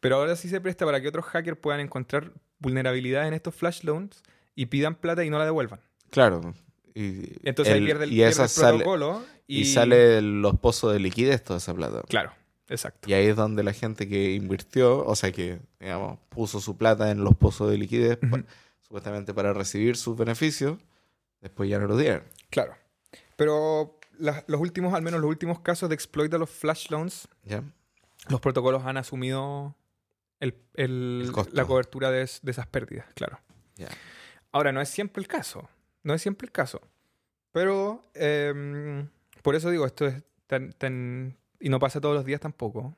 S1: Pero ahora sí se presta para que otros hackers puedan encontrar vulnerabilidades en estos flash loans y pidan plata y no la devuelvan.
S2: Claro. Y,
S1: Entonces ahí pierde el,
S2: y
S1: pierde el
S2: sale,
S1: protocolo.
S2: y...
S1: Y,
S2: sale los pozos de liquidez toda esa plata.
S1: Claro, exacto.
S2: Y ahí es donde la gente que invirtió, o sea que, digamos, puso su plata en los pozos de liquidez, supuestamente para recibir sus beneficios, después ya no lo dieron.
S1: Claro. Pero los últimos, al menos los últimos casos de exploit de los flash loans,
S2: ¿Ya?
S1: los protocolos han asumido el- el-
S2: El
S1: la cobertura de, de esas pérdidas, claro.
S2: Ya.
S1: Ahora, no es siempre el caso. No es siempre el caso. Pero em, por eso digo, esto es tan, tan. Y no pasa todos los días tampoco.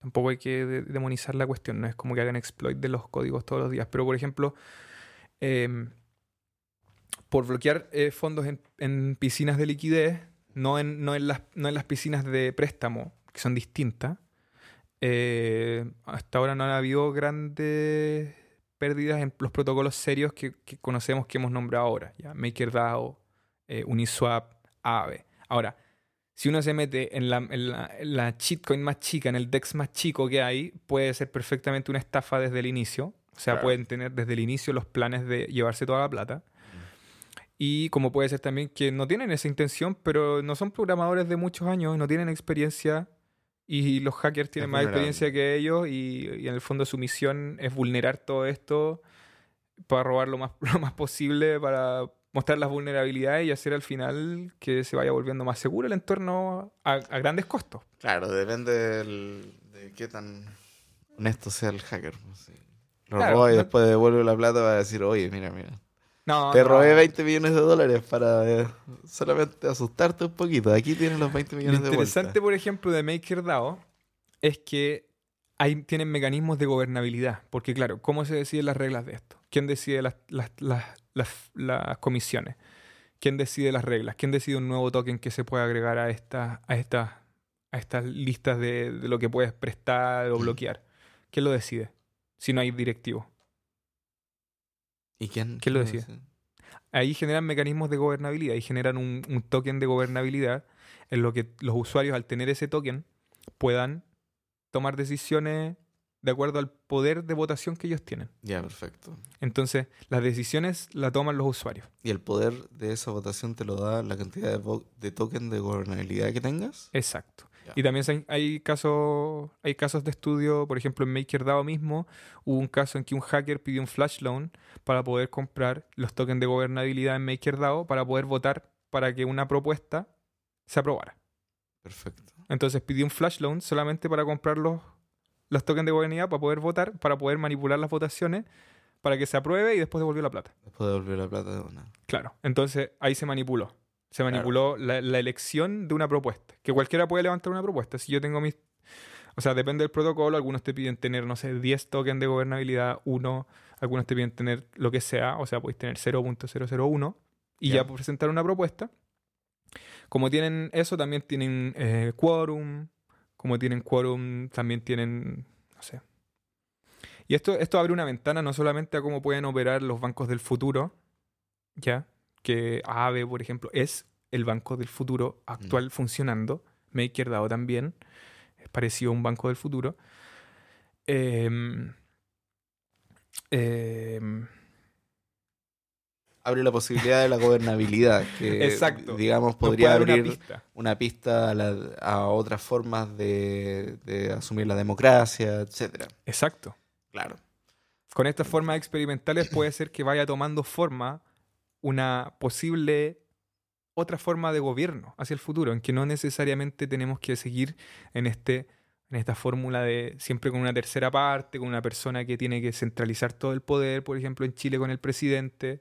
S1: Tampoco hay que de- demonizar la cuestión. No es como que hagan exploit de los códigos todos los días. Pero, por ejemplo, em, por bloquear eh, fondos en, en piscinas de liquidez, no en, no, en las, no en las piscinas de préstamo, que son distintas, eh, hasta ahora no han habido grandes pérdidas en los protocolos serios que, que conocemos que hemos nombrado ahora. ¿ya? MakerDAO, eh, Uniswap, Aave. Ahora, si uno se mete en la, en, la, en la shitcoin más chica, en el DEX más chico que hay, puede ser perfectamente una estafa desde el inicio. O sea,
S2: Claro.
S1: pueden tener desde el inicio los planes de llevarse toda la plata. Y como puede ser también que no tienen esa intención, pero no son programadores de muchos años, no tienen experiencia y los hackers tienen
S2: Es
S1: más
S2: vulnerable.
S1: experiencia que ellos y, y en el fondo su misión es vulnerar todo esto para robar lo más, lo más posible, para mostrar las vulnerabilidades y hacer al final que se vaya volviendo más seguro el entorno a, a grandes costos.
S2: Claro, depende del- de qué tan honesto sea el hacker. pues, sí. Lo
S1: Claro,
S2: roba y
S1: no-
S2: después devuelve la plata va a decir, oye, mira, mira.
S1: No,
S2: Te
S1: no.
S2: robé 20 millones de dólares para eh, solamente asustarte un poquito. Aquí tienes los 20
S1: Lo
S2: millones de
S1: interesante,
S2: vuelta.
S1: por ejemplo, de MakerDAO es que hay, tienen mecanismos de gobernabilidad. Porque, claro, ¿cómo se deciden las reglas de esto? ¿Quién decide las, las, las, las- las comisiones? ¿Quién decide las reglas? ¿Quién decide un nuevo token que se pueda agregar a estas a estas a estas listas de, de lo que puedes prestar o bloquear? ¿Quién lo decide? Si no hay directivo.
S2: ¿Y quién,
S1: ¿Quién lo decide?
S2: decide?
S1: ahí generan mecanismos de gobernabilidad y generan un, un token de gobernabilidad en lo que los usuarios al tener ese token puedan tomar decisiones de acuerdo al poder de votación que ellos tienen.
S2: Ya, perfecto.
S1: Entonces, las decisiones las toman los usuarios.
S2: ¿Y el poder de esa votación te lo da la cantidad de, de token de gobernabilidad que tengas?
S1: Exacto. Y también hay, casos hay casos de estudio, por ejemplo, en MakerDAO mismo hubo un caso en que un hacker pidió un flash loan para poder comprar los tokens de gobernabilidad en MakerDAO para poder votar para que una propuesta se aprobara.
S2: Perfecto.
S1: Entonces pidió un flash loan solamente para comprar los, los tokens de gobernabilidad para poder votar, para poder manipular las votaciones, para que se apruebe y después devolvió la plata.
S2: Después devolver la plata de una.
S1: Claro. Entonces ahí se manipuló. Se manipuló la, la elección de una propuesta. Que cualquiera puede levantar una propuesta. Si yo tengo mis. O sea, depende del protocolo. Algunos te piden tener, no sé, 10 tokens de gobernabilidad, 1. Algunos te piden tener lo que sea. O sea, podéis tener 0.001 y
S2: Ya.
S1: ya presentar una propuesta. Como tienen eso, también tienen eh, quórum. Como tienen quórum, también tienen. No sé. Y esto, esto abre una ventana no solamente a cómo pueden operar los bancos del futuro, ¿ya? Que Aave, por ejemplo, es el banco del futuro actual funcionando. MakerDAO también es parecido a un banco del futuro. Em, em,
S2: Abre la posibilidad de la gobernabilidad, que
S1: Exacto.
S2: digamos podría
S1: una
S2: abrir
S1: pista.
S2: una pista a, la- a otras formas de, de asumir la democracia, etcétera.
S1: Exacto.
S2: Claro.
S1: Con estas formas experimentales puede ser que vaya tomando forma una posible otra forma de gobierno hacia el futuro, en que no necesariamente tenemos que seguir en este en esta fórmula de siempre con una tercera parte, con una persona que tiene que centralizar todo el poder, por ejemplo, en Chile con el presidente,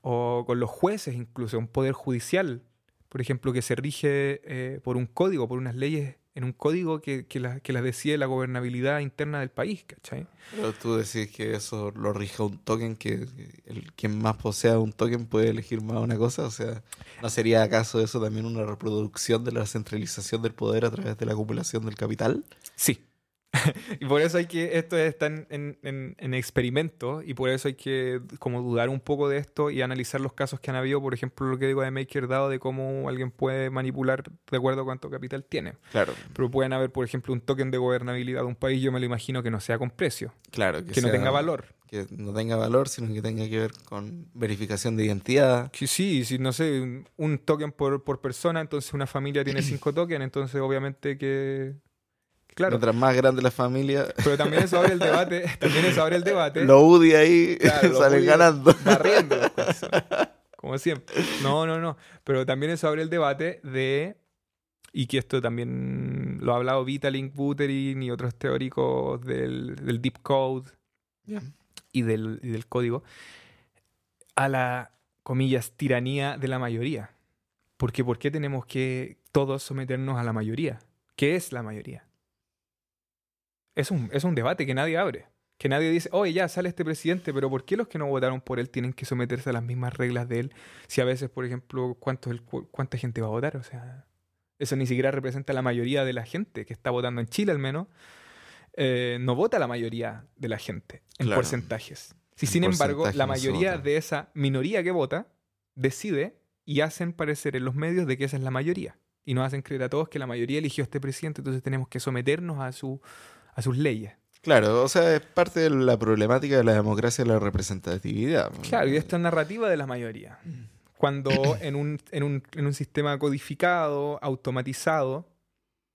S1: o con los jueces incluso, un poder judicial por ejemplo, que se rige eh, por un código, por unas leyes en un código que, que, la- que las decide la gobernabilidad interna del país, ¿cachai?
S2: Pero tú decís que eso lo rige un token, que el quien más posea un token puede elegir más una cosa. O sea, ¿no sería acaso eso también una reproducción de la centralización del poder a través de la acumulación del capital?
S1: Sí. y por eso hay que, esto está en, en, en- en experimento y por eso hay que como dudar un poco de esto y analizar los casos que han habido, por ejemplo, lo que digo de MakerDAO, de cómo alguien puede manipular de acuerdo a cuánto capital tiene.
S2: Claro,
S1: Pero pueden haber, por ejemplo, un token de gobernabilidad de un país, yo me lo imagino que no sea con precio,
S2: claro.
S1: que, no
S2: sea-
S1: tenga valor.
S2: Que no tenga valor, sino que tenga que ver con verificación de identidad.
S1: Sí, sí, si no sé, un- un token por, por persona, entonces una familia tiene cinco tokens, entonces obviamente que... Claro,
S2: Mientras más grande la familia,
S1: pero también eso abre el debate, también eso abre el debate.
S2: los UDI ahí
S1: Claro,
S2: salen ganando.
S1: barriendo corazones, como siempre. No, no, no. Pero también eso abre el debate de, y que esto también lo ha hablado Vitalik Buterin y otros teóricos del, del Deep Code y del, y del código, a la, comillas, tiranía de la mayoría. Porque ¿por qué tenemos que todos someternos a la mayoría? ¿Qué es la mayoría? Es un, es un debate que nadie abre. Que nadie dice, oye, ya sale este presidente, pero ¿por qué los que no votaron por él tienen que someterse a las mismas reglas de él? Si a veces, por ejemplo, ¿cuánto es el cu- ¿cuánta gente va a votar? O sea, eso ni siquiera representa la mayoría de la gente que está votando en Chile, al menos. Eh, no vota la mayoría de la gente en
S2: Claro.
S1: porcentajes. Si,
S2: En
S1: sin embargo, la mayoría de esa minoría que vota decide y hacen parecer en los medios de que esa es la mayoría. Y nos hacen creer a todos que la mayoría eligió a este presidente, entonces tenemos que someternos a, su, a sus leyes.
S2: Claro, o sea, es parte de la problemática de la democracia la representatividad.
S1: Claro, y esta narrativa de la mayoría. Cuando en un, en un, en un sistema codificado, automatizado,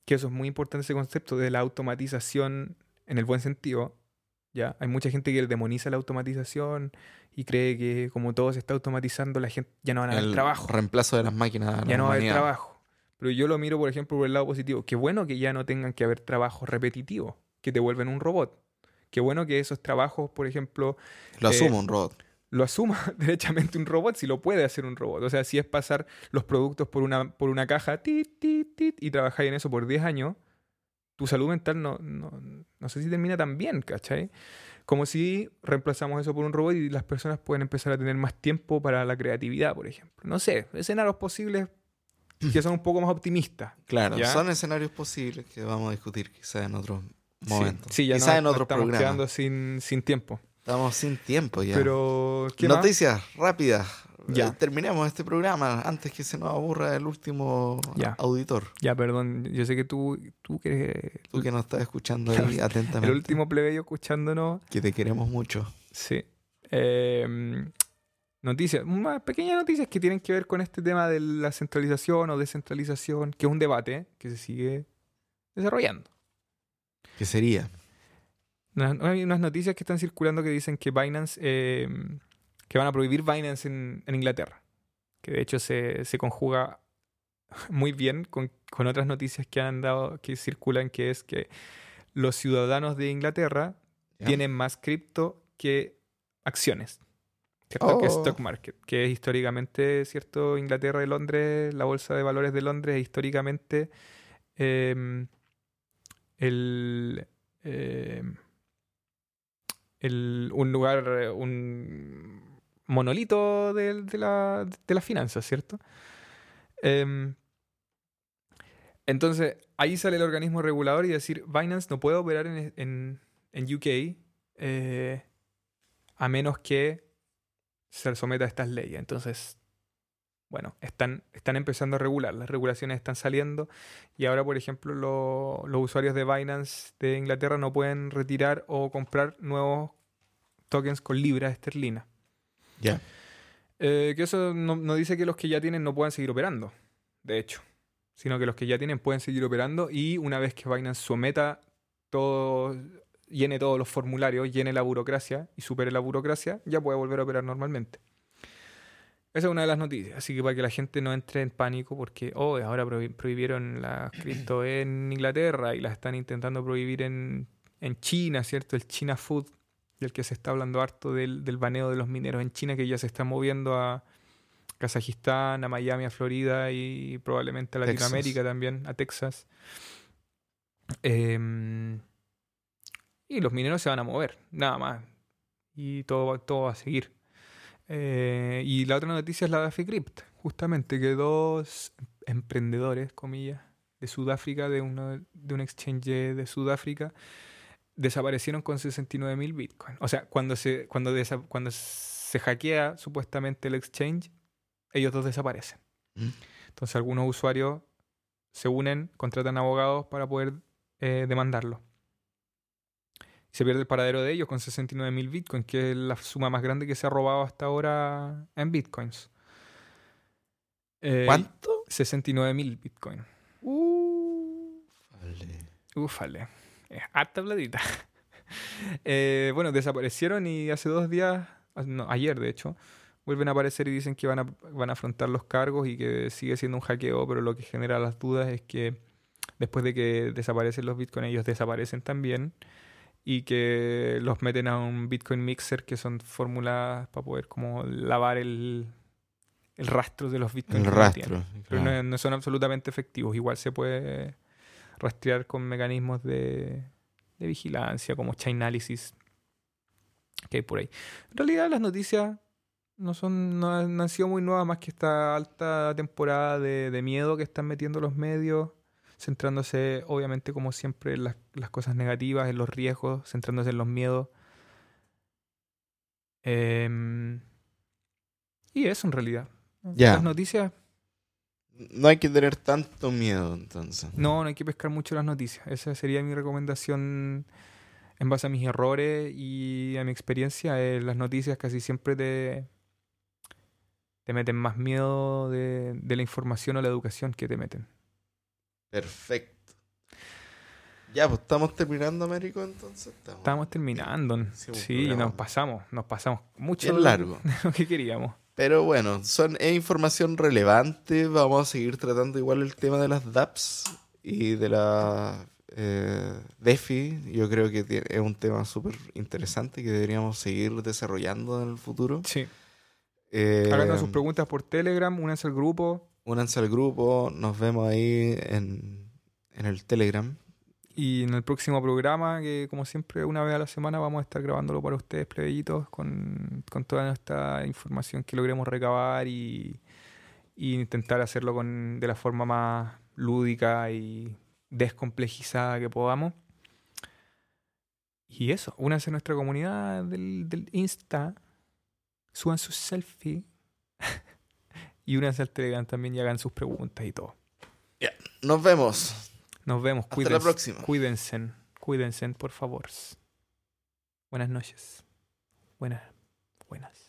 S1: que eso es muy importante ese concepto de la automatización en el buen sentido, ¿ya? Hay mucha gente que demoniza la automatización y cree que como todo se está automatizando, la gente ya no van a haber
S2: el
S1: trabajo.
S2: reemplazo de las máquinas. la
S1: Ya no va a haber trabajo. Pero yo lo miro, por ejemplo, por el lado positivo. Qué bueno que ya no tengan que haber trabajos repetitivos, que te vuelven un robot. Qué bueno que esos trabajos, por ejemplo,
S2: Lo
S1: Eh,
S2: asumo un robot.
S1: lo asuma derechamente un robot, si lo puede hacer un robot. O sea, si es pasar los productos por una, por una caja tit, tit, tit, y trabajar en eso por 10 años, tu salud mental no, no, no sé si termina tan bien, ¿cachai? Como si reemplazamos eso por un robot y las personas pueden empezar a tener más tiempo para la creatividad, por ejemplo. No sé, escenarios posibles que son un poco más optimistas.
S2: Claro,
S1: ¿ya?
S2: son escenarios posibles que vamos a discutir quizás en otros
S1: Sí,
S2: momentos.
S1: Sí, ya
S2: quizás
S1: no,
S2: en
S1: nos
S2: otros
S1: estamos
S2: programas.
S1: quedando sin, sin tiempo.
S2: Estamos sin tiempo ya.
S1: Pero, ¿qué más?
S2: Noticias rápidas.
S1: Ya.
S2: Eh, terminemos este programa antes que se nos aburra el último
S1: Ya.
S2: auditor.
S1: Ya, perdón, yo sé que tú, tú que
S2: Tú que nos estás escuchando ahí
S1: El
S2: atentamente.
S1: último plebeyo escuchándonos.
S2: Que te queremos mucho.
S1: Sí. Eh, noticias, más pequeñas noticias que tienen que ver con este tema de la centralización o descentralización, que es un debate que se sigue desarrollando.
S2: ¿Qué sería?
S1: Hay unas noticias que están circulando que dicen que Binance, eh, que van a prohibir Binance en, en Inglaterra. Que de hecho se, se conjuga muy bien con, con otras noticias que han dado, que circulan, que es que los ciudadanos de Inglaterra tienen más cripto que acciones. ¿cierto? Que
S2: Oh.
S1: stock market. Que es históricamente, ¿cierto? Inglaterra y Londres, la bolsa de valores de Londres, es históricamente em, el, em, el- un lugar, eh, un monolito de, de la, las finanzas, ¿cierto? Em, entonces, ahí sale el organismo regulador y decir, Binance no puede operar en, en- en UK eh, a menos que se someta a estas leyes. Entonces, bueno, están, están empezando a regular, las regulaciones están saliendo y ahora, por ejemplo, lo- los usuarios de Binance de Inglaterra no pueden retirar o comprar nuevos tokens con libras esterlinas.
S2: Ya.
S1: Eh, que eso no, no dice que los que ya tienen no puedan seguir operando, de hecho, sino que los que ya tienen pueden seguir operando y una vez que Binance someta todo, llene todos los formularios, llene la burocracia y supere la burocracia, ya puede volver a operar normalmente. Esa es una de las noticias, así que para que la gente no entre en pánico porque, oh, ahora prohi- prohibieron la cripto en Inglaterra y la están intentando prohibir en, en China, ¿cierto? El China Food, del que se está hablando harto del, del baneo de los mineros en China, que ya se está moviendo a, Kazajistán, a Miami, a Florida y probablemente a
S2: Texas.
S1: Latinoamérica también, a Texas. Em, y los mineros se van a mover, nada más. Y todo, todo va a seguir. Eh, y la otra noticia es la de Aficrypt, justamente que dos emprendedores, comillas, de Sudáfrica, de, uno, de un exchange de Sudáfrica, desaparecieron con 69 mil bitcoins. O sea, cuando se, cuando, desa- cuando se hackea supuestamente el exchange, ellos dos desaparecen.
S2: Mm.
S1: Entonces algunos usuarios se unen, contratan abogados para poder eh, demandarlo. Se pierde el paradero de ellos con 69 mil bitcoins, que es la suma más grande que se ha robado hasta ahora en bitcoins. Eh,
S2: ¿Cuánto?
S1: 69 mil bitcoins.
S2: Vale.
S1: Ufale. Es harta platita. Eh, bueno, desaparecieron y hace dos días, ah, no, ayer de hecho, vuelven a aparecer y dicen que van a, van a afrontar los cargos y que sigue siendo un hackeo, pero lo que genera las dudas es que después de que desaparecen los bitcoins, ellos desaparecen también y que los meten a un bitcoin mixer, que son fórmulas para poder como lavar el, el rastro de los bitcoins.
S2: El rastro.
S1: Pero no, no son absolutamente efectivos. Igual se puede rastrear con mecanismos de, de vigilancia, como Chainalysis, que hay por ahí. En realidad las noticias no son no han sido muy nuevas, más que esta alta temporada de, de miedo que están metiendo los medios, centrándose obviamente como siempre en las, las cosas negativas, en los riesgos, centrándose en los miedos. Em, y eso en realidad. Las noticias
S2: No hay que tener tanto miedo, entonces.
S1: No, no hay que pescar mucho las noticias. Esa sería mi recomendación en base a mis errores y a mi experiencia. Eh, las noticias casi siempre te, te meten más miedo de, de la información o la educación que te meten.
S2: Perfecto. Ya, pues estamos terminando, Américo, entonces. Estamos.
S1: Estamos terminando. Sí,
S2: programa
S1: nos pasamos, nos pasamos mucho de-
S2: largo.
S1: lo que queríamos.
S2: Pero bueno, son, es información relevante. Vamos a seguir tratando igual el tema de las DApps y de la eh, DeFi. Yo creo que es un tema súper interesante que deberíamos seguir desarrollando en el futuro.
S1: Sí.
S2: Eh,
S1: Háganos sus preguntas por Telegram, únanse al grupo
S2: únanse al grupo, nos vemos ahí en, en el Telegram.
S1: y en el próximo programa, que como siempre una vez a la semana vamos a estar grabándolo para ustedes, plebeyitos, con, con toda nuestra información que logremos recabar y, y intentar hacerlo con, de la forma más lúdica y descomplejizada que podamos. Y eso, únanse a nuestra comunidad del, del Insta, suban sus selfies y únanse al Telegram también y hagan sus preguntas y todo.
S2: Nos vemos.
S1: Nos vemos.
S2: Hasta
S1: Cuídense,
S2: la próxima.
S1: Cuídense. Cuídense, por favor. Buenas noches. Buenas. Buenas.